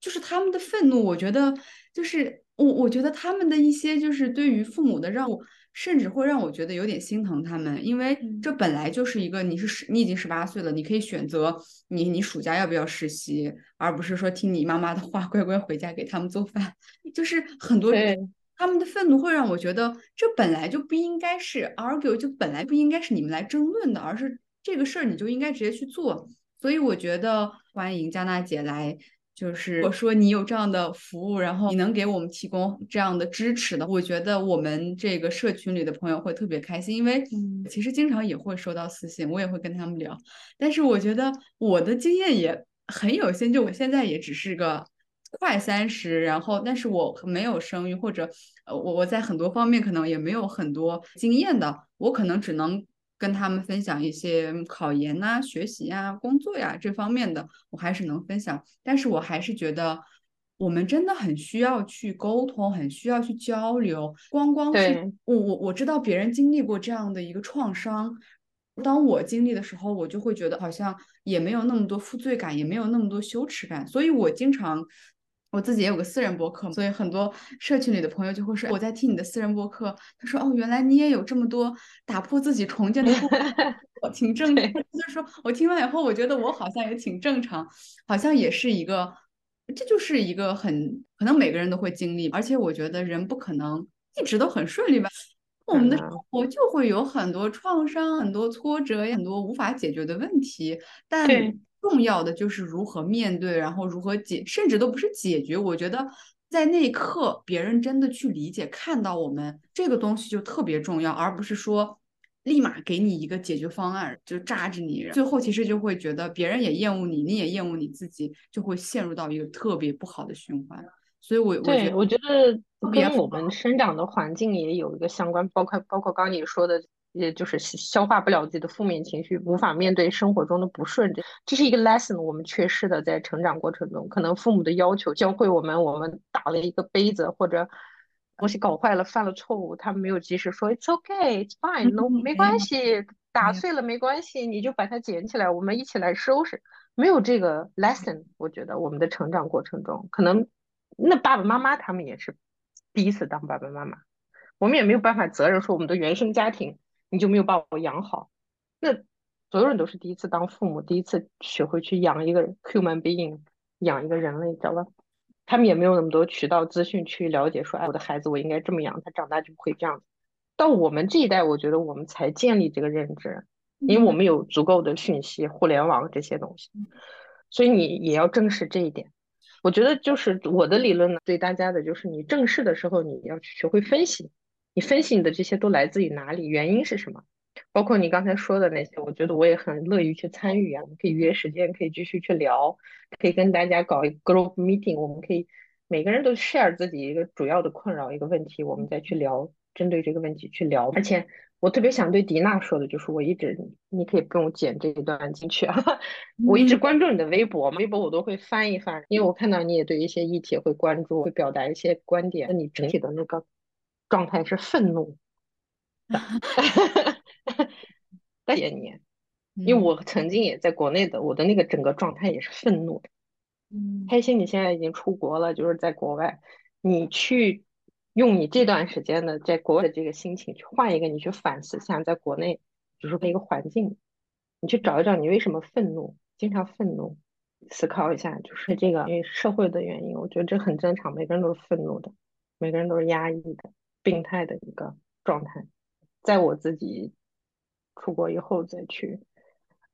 就是他们的愤怒，我觉得就是我，我觉得他们的一些就是对于父母的让我，甚至会让我觉得有点心疼他们，因为这本来就是一个你是十，你已经十八岁了，你可以选择你你暑假要不要实习，而不是说听你妈妈的话，乖乖回家给他们做饭。就是很多他们的愤怒会让我觉得，这本来就不应该是 argue，就本来不应该是你们来争论的，而是这个事儿你就应该直接去做。所以我觉得欢迎加娜姐来。就是我说你有这样的服务，然后你能给我们提供这样的支持的，我觉得我们这个社群里的朋友会特别开心，因为其实经常也会收到私信，我也会跟他们聊。但是我觉得我的经验也很有限，就我现在也只是个快三十，然后但是我没有生育，或者呃我我在很多方面可能也没有很多经验的，我可能只能。跟他们分享一些考研呐、学习呀、工作呀这方面的，我还是能分享。但是我还是觉得，我们真的很需要去沟通，很需要去交流。光光是我我我知道别人经历过这样的一个创伤，当我经历的时候，我就会觉得好像也没有那么多负罪感，也没有那么多羞耻感。所以我经常。我自己也有个私人博客，所以很多社群里的朋友就会说我在听你的私人博客。他说：“哦，原来你也有这么多打破自己重建的 我挺正常。”就是说我听完以后，我觉得我好像也挺正常，好像也是一个，这就是一个很可能每个人都会经历，而且我觉得人不可能一直都很顺利吧。我们的生活就会有很多创伤、很多挫折、很多无法解决的问题，但。重要的就是如何面对，然后如何解，甚至都不是解决。我觉得在那一刻，别人真的去理解、看到我们这个东西就特别重要，而不是说立马给你一个解决方案就扎着你。最后其实就会觉得别人也厌恶你，你也厌恶你自己，就会陷入到一个特别不好的循环。所以，我对我觉得跟我们生长的环境也有一个相关，包括包括刚刚你说的也就是消化不了自己的负面情绪，无法面对生活中的不顺，这这是一个 lesson，我们缺失的在成长过程中，可能父母的要求教会我们，我们打了一个杯子或者东西搞坏了，犯了错误，他们没有及时说 it's okay, it's fine, no 没关系，打碎了没关系，你就把它捡起来，我们一起来收拾。没有这个 lesson，我觉得我们的成长过程中，可能那爸爸妈妈他们也是第一次当爸爸妈妈，我们也没有办法责任说我们的原生家庭。你就没有把我养好，那所有人都是第一次当父母，第一次学会去养一个 human being，养一个人类，知道吧？他们也没有那么多渠道资讯去了解，说，哎，我的孩子我应该这么养，他长大就不会这样子。到我们这一代，我觉得我们才建立这个认知，因为我们有足够的讯息，互联网这些东西，所以你也要正视这一点。我觉得就是我的理论呢，对大家的就是你正视的时候，你要去学会分析。你分析你的这些都来自于哪里？原因是什么？包括你刚才说的那些，我觉得我也很乐于去参与啊。我们可以约时间，可以继续去聊，可以跟大家搞一个 group meeting。我们可以每个人都 share 自己一个主要的困扰一个问题，我们再去聊，针对这个问题去聊。而且我特别想对迪娜说的就是，我一直你可以不用剪这一段进去啊。我一直关注你的微博，微博我都会翻一翻，因为我看到你也对一些议题会关注，会表达一些观点。那你整体的那个。状态是愤怒，谢谢你，因为我曾经也在国内的，我的那个整个状态也是愤怒的。嗯，开心，你现在已经出国了，就是在国外，你去用你这段时间的在国外的这个心情去换一个，你去反思一下在国内就是一个环境，你去找一找你为什么愤怒，经常愤怒，思考一下，就是这个因为社会的原因，我觉得这很正常，每个人都是愤怒的，每个人都是压抑的。病态的一个状态，在我自己出国以后再去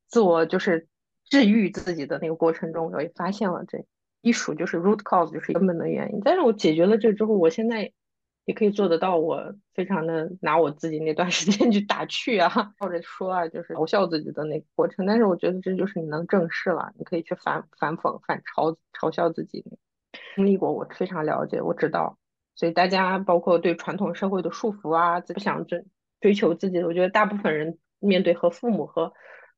自我就是治愈自己的那个过程中，我也发现了这一数就是 root cause 就是根本的原因。但是我解决了这之后，我现在也可以做得到，我非常的拿我自己那段时间去打趣啊，或者说啊，就是嘲笑自己的那个过程。但是我觉得这就是你能正视了，你可以去反反讽、反嘲嘲笑自己。经历过，我非常了解，我知道。所以大家包括对传统社会的束缚啊，不想追追求自己的，我觉得大部分人面对和父母和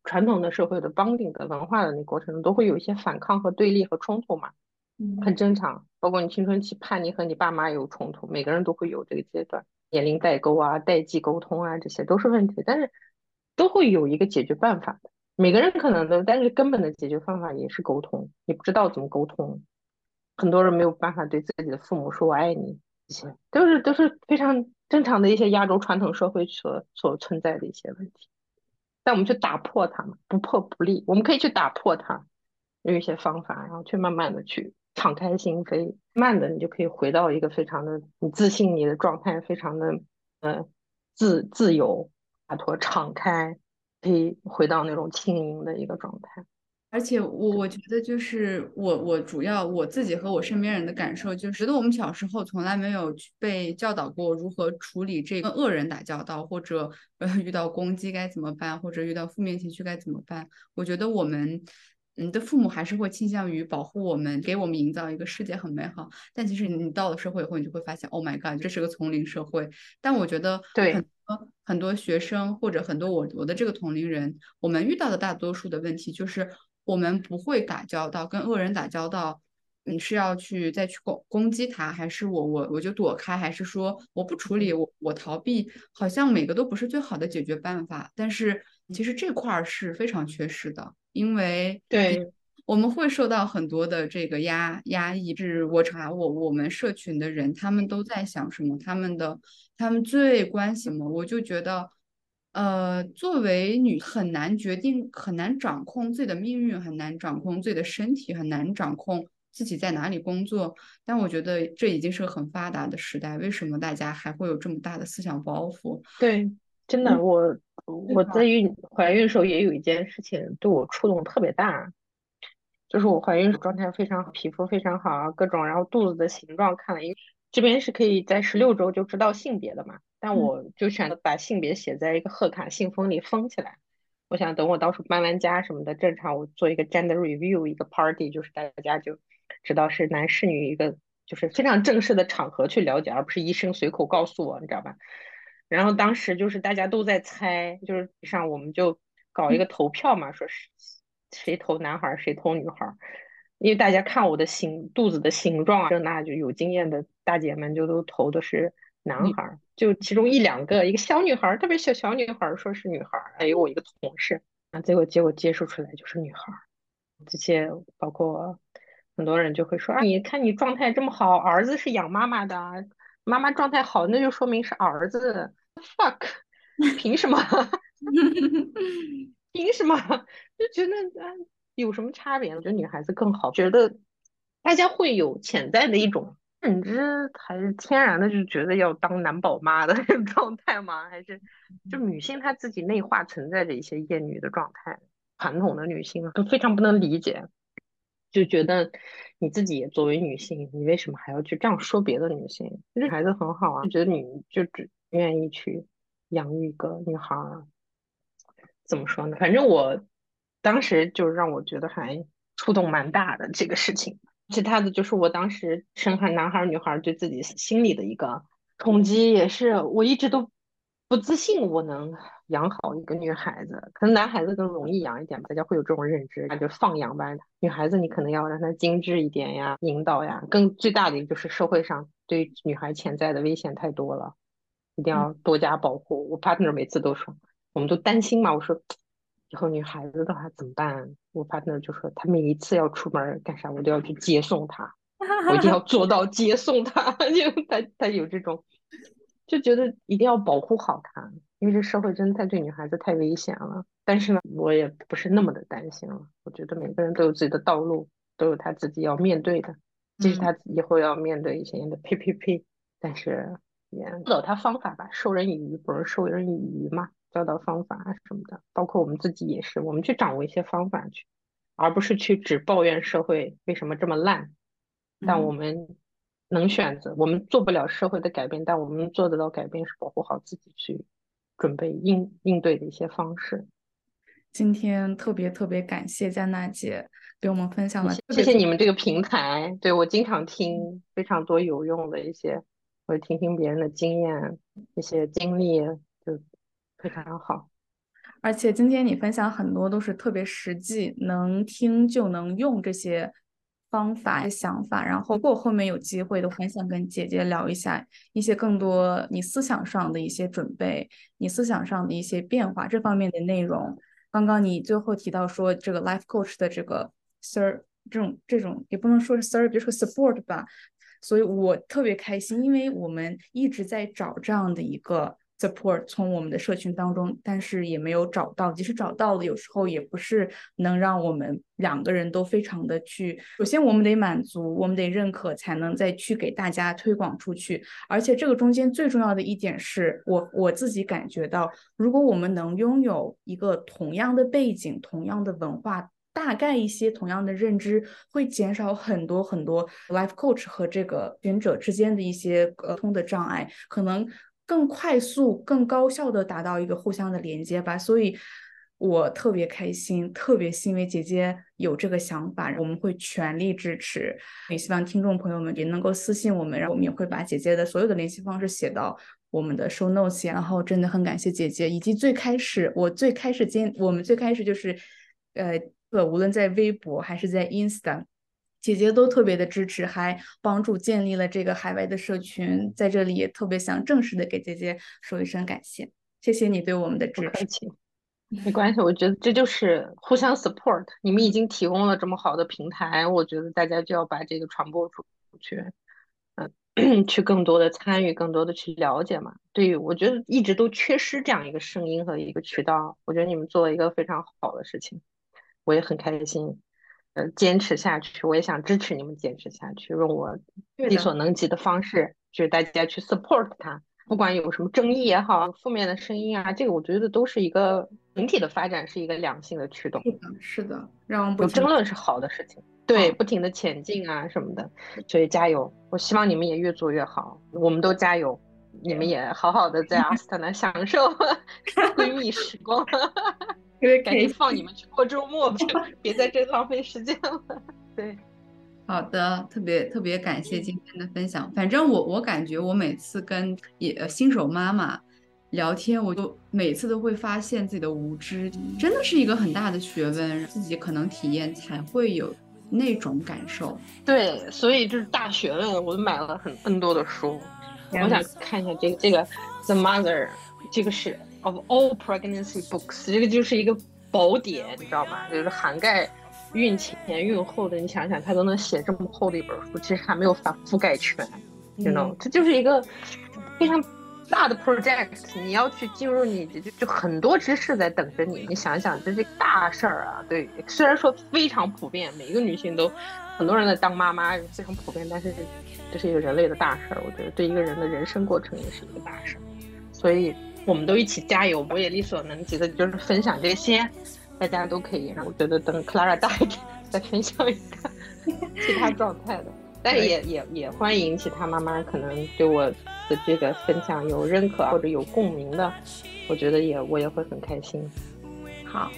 传统的社会的绑定的文化的那过程中，都会有一些反抗和对立和冲突嘛，很正常。包括你青春期叛逆和你爸妈有冲突，每个人都会有这个阶段，年龄代沟啊、代际沟通啊，这些都是问题，但是都会有一个解决办法的。每个人可能都，但是根本的解决方法也是沟通，你不知道怎么沟通，很多人没有办法对自己的父母说我爱你。都是都是非常正常的一些亚洲传统社会所所存在的一些问题，但我们去打破它嘛，不破不立。我们可以去打破它，用一些方法，然后去慢慢的去敞开心扉，慢的你就可以回到一个非常的你自信你的状态，非常的呃自自由、洒脱、敞开，可以回到那种轻盈的一个状态。而且我我觉得就是我我主要我自己和我身边人的感受就是，觉得我们小时候从来没有被教导过如何处理这个恶人打交道，或者呃遇到攻击该怎么办，或者遇到负面情绪该怎么办。我觉得我们嗯的父母还是会倾向于保护我们，给我们营造一个世界很美好。但其实你到了社会以后，你就会发现，Oh my God，这是个丛林社会。但我觉得对很多很多学生或者很多我我的这个同龄人，我们遇到的大多数的问题就是。我们不会打交道，跟恶人打交道，你是要去再去攻攻击他，还是我我我就躲开，还是说我不处理，我我逃避？好像每个都不是最好的解决办法。但是其实这块儿是非常缺失的，因为对我们会受到很多的这个压压抑。是我查我我们社群的人，他们都在想什么？他们的他们最关心什么？我就觉得。呃，作为女，很难决定，很难掌控自己的命运，很难掌控自己的身体，很难掌控自己在哪里工作。但我觉得这已经是个很发达的时代，为什么大家还会有这么大的思想包袱？对，真的，我我在孕怀孕的时候也有一件事情对我触动特别大，就是我怀孕状态非常好，皮肤非常好啊，各种，然后肚子的形状看了，因为这边是可以在十六周就知道性别的嘛。但我就选择把性别写在一个贺卡信封里封起来。我想等我到时候搬完家什么的，正常我做一个 gender review，一个 party，就是大家就知道是男是女，一个就是非常正式的场合去了解，而不是医生随口告诉我，你知道吧？然后当时就是大家都在猜，就是上我们就搞一个投票嘛，说是谁投男孩谁投女孩，因为大家看我的形肚子的形状啊，那就有经验的大姐们就都投的是男孩，就其中一两个一个小女孩，特别小小女孩说是女孩，还有我一个同事，啊，结果结果接触出来就是女孩，这些包括很多人就会说啊，你看你状态这么好，儿子是养妈妈的，妈妈状态好，那就说明是儿子。fuck，凭什么？凭什么？就觉得啊，有什么差别？我觉得女孩子更好。觉得大家会有潜在的一种认知，还是天然的就觉得要当男宝妈的 状态吗？还是就女性她自己内化存在着一些厌女的状态？传统的女性都非常不能理解，就觉得你自己也作为女性，你为什么还要去这样说别的女性？其实孩子很好啊，就觉得你就只。愿意去养育一个女孩儿，怎么说呢？反正我当时就让我觉得还触动蛮大的这个事情。其他的就是我当时生孩男孩儿女孩儿对自己心里的一个冲击，也是我一直都不自信我能养好一个女孩子。可能男孩子更容易养一点吧，大家会有这种认知，那就放养吧。女孩子你可能要让她精致一点呀，引导呀。更最大的一个就是社会上对女孩潜在的危险太多了。一定要多加保护。我 partner 每次都说，我们都担心嘛。我说，以后女孩子的话怎么办？我 partner 就说，他每一次要出门干啥，我都要去接送她，我一定要做到接送她。就他他有这种，就觉得一定要保护好她，因为这社会真的太对女孩子太危险了。但是呢，我也不是那么的担心了。我觉得每个人都有自己的道路，都有他自己要面对的，即使他以后要面对一些的呸呸呸，但是。教导他方法吧，授人以鱼不如授人以渔嘛。教导方法啊什么的，包括我们自己也是，我们去掌握一些方法去，而不是去只抱怨社会为什么这么烂。但我们能选择，我们做不了社会的改变，但我们做得到改变是保护好自己，去准备应应对的一些方式。今天特别特别感谢佳娜姐给我们分享了，谢谢你们这个平台，对我经常听非常多有用的一些。会听听别人的经验，一些经历就非常好。而且今天你分享很多都是特别实际，能听就能用这些方法、想法。然后如果后面有机会，都很想跟姐姐聊一下一些更多你思想上的一些准备，你思想上的一些变化这方面的内容。刚刚你最后提到说这个 life coach 的这个 sir 这种这种也不能说是 sir，比如说 support 吧。所以我特别开心，因为我们一直在找这样的一个 support 从我们的社群当中，但是也没有找到。即使找到了，有时候也不是能让我们两个人都非常的去。首先，我们得满足，我们得认可，才能再去给大家推广出去。而且这个中间最重要的一点是我我自己感觉到，如果我们能拥有一个同样的背景、同样的文化。大概一些同样的认知会减少很多很多 life coach 和这个选者之间的一些沟通的障碍，可能更快速、更高效的达到一个互相的连接吧。所以，我特别开心，特别欣慰姐姐有这个想法，我们会全力支持。也希望听众朋友们也能够私信我们，然后我们也会把姐姐的所有的联系方式写到我们的 show notes。然后真的很感谢姐姐，以及最开始我最开始今我们最开始就是呃。无论在微博还是在 Insta，姐姐都特别的支持，还帮助建立了这个海外的社群。在这里也特别想正式的给姐姐说一声感谢，谢谢你对我们的支持。没关系，我觉得这就是互相 support。你们已经提供了这么好的平台，我觉得大家就要把这个传播出去，嗯，去更多的参与，更多的去了解嘛。对于，我觉得一直都缺失这样一个声音和一个渠道。我觉得你们做了一个非常好的事情。我也很开心，呃，坚持下去。我也想支持你们坚持下去，用我力所能及的方式，就是大家去 support 他。不管有什么争议也好，负面的声音啊，这个我觉得都是一个整体的发展，是一个良性的驱动。是的，是的，让有争论是好的事情。对，不停的前进啊什么的，所以加油！我希望你们也越做越好，我们都加油，你们也好好的在阿斯特纳享受 闺蜜时光。赶紧放你们去过周末吧，别在这浪费时间了。对，好的，特别特别感谢今天的分享。反正我我感觉我每次跟也新手妈妈聊天，我就每次都会发现自己的无知，真的是一个很大的学问，自己可能体验才会有那种感受。对，所以就是大学问，我买了很 N 多的书，我想看一下这个这个 The Mother，这个是 of all pregnancy books，这个就是一个宝典，你知道吗？就是涵盖孕前、孕后的，你想想，他都能写这么厚的一本书，其实还没有覆覆盖全，you know，这就是一个非常。大的 project，你要去进入，你就就很多知识在等着你。你想想，这是大事儿啊！对，虽然说非常普遍，每一个女性都，很多人在当妈妈非常普遍，但是这是一个人类的大事儿。我觉得对一个人的人生过程也是一个大事儿。所以我们都一起加油，我也力所能及的，就是分享这些，大家都可以。我觉得等 Clara 大一点，再分享一个其他状态的。但也也也欢迎其他妈妈可能对我的这个分享有认可或者有共鸣的，我觉得也我也会很开心。好，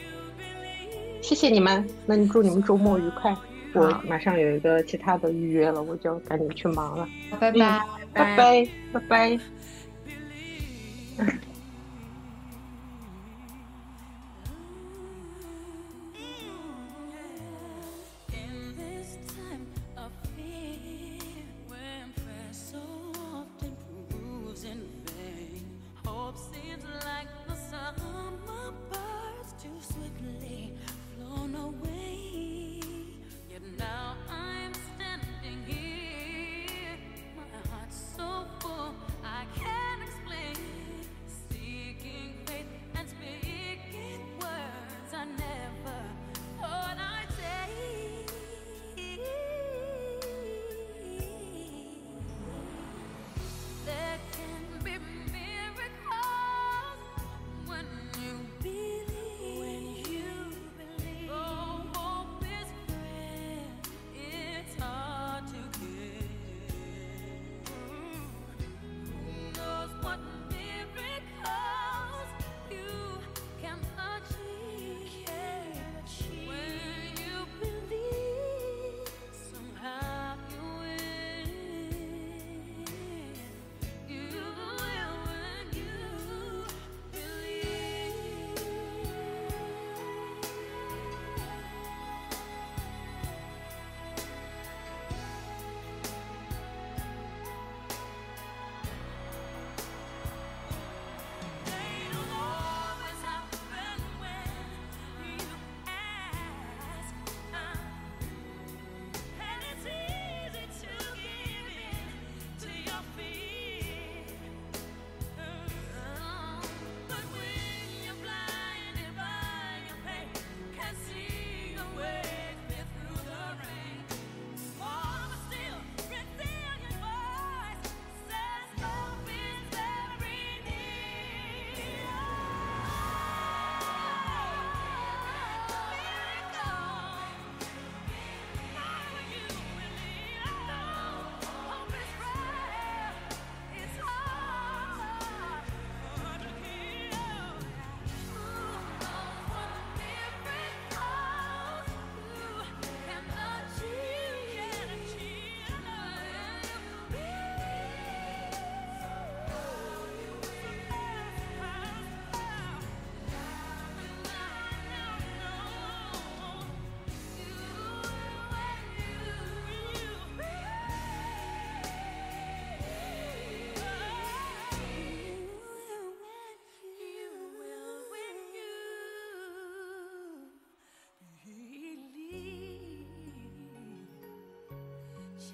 谢谢你们，那你祝你们周末愉快。我马上有一个其他的预约了，我就赶紧去忙了。拜拜拜拜拜拜。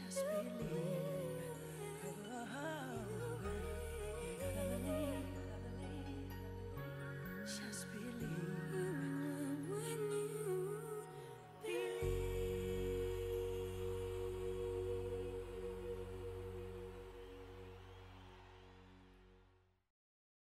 just believe.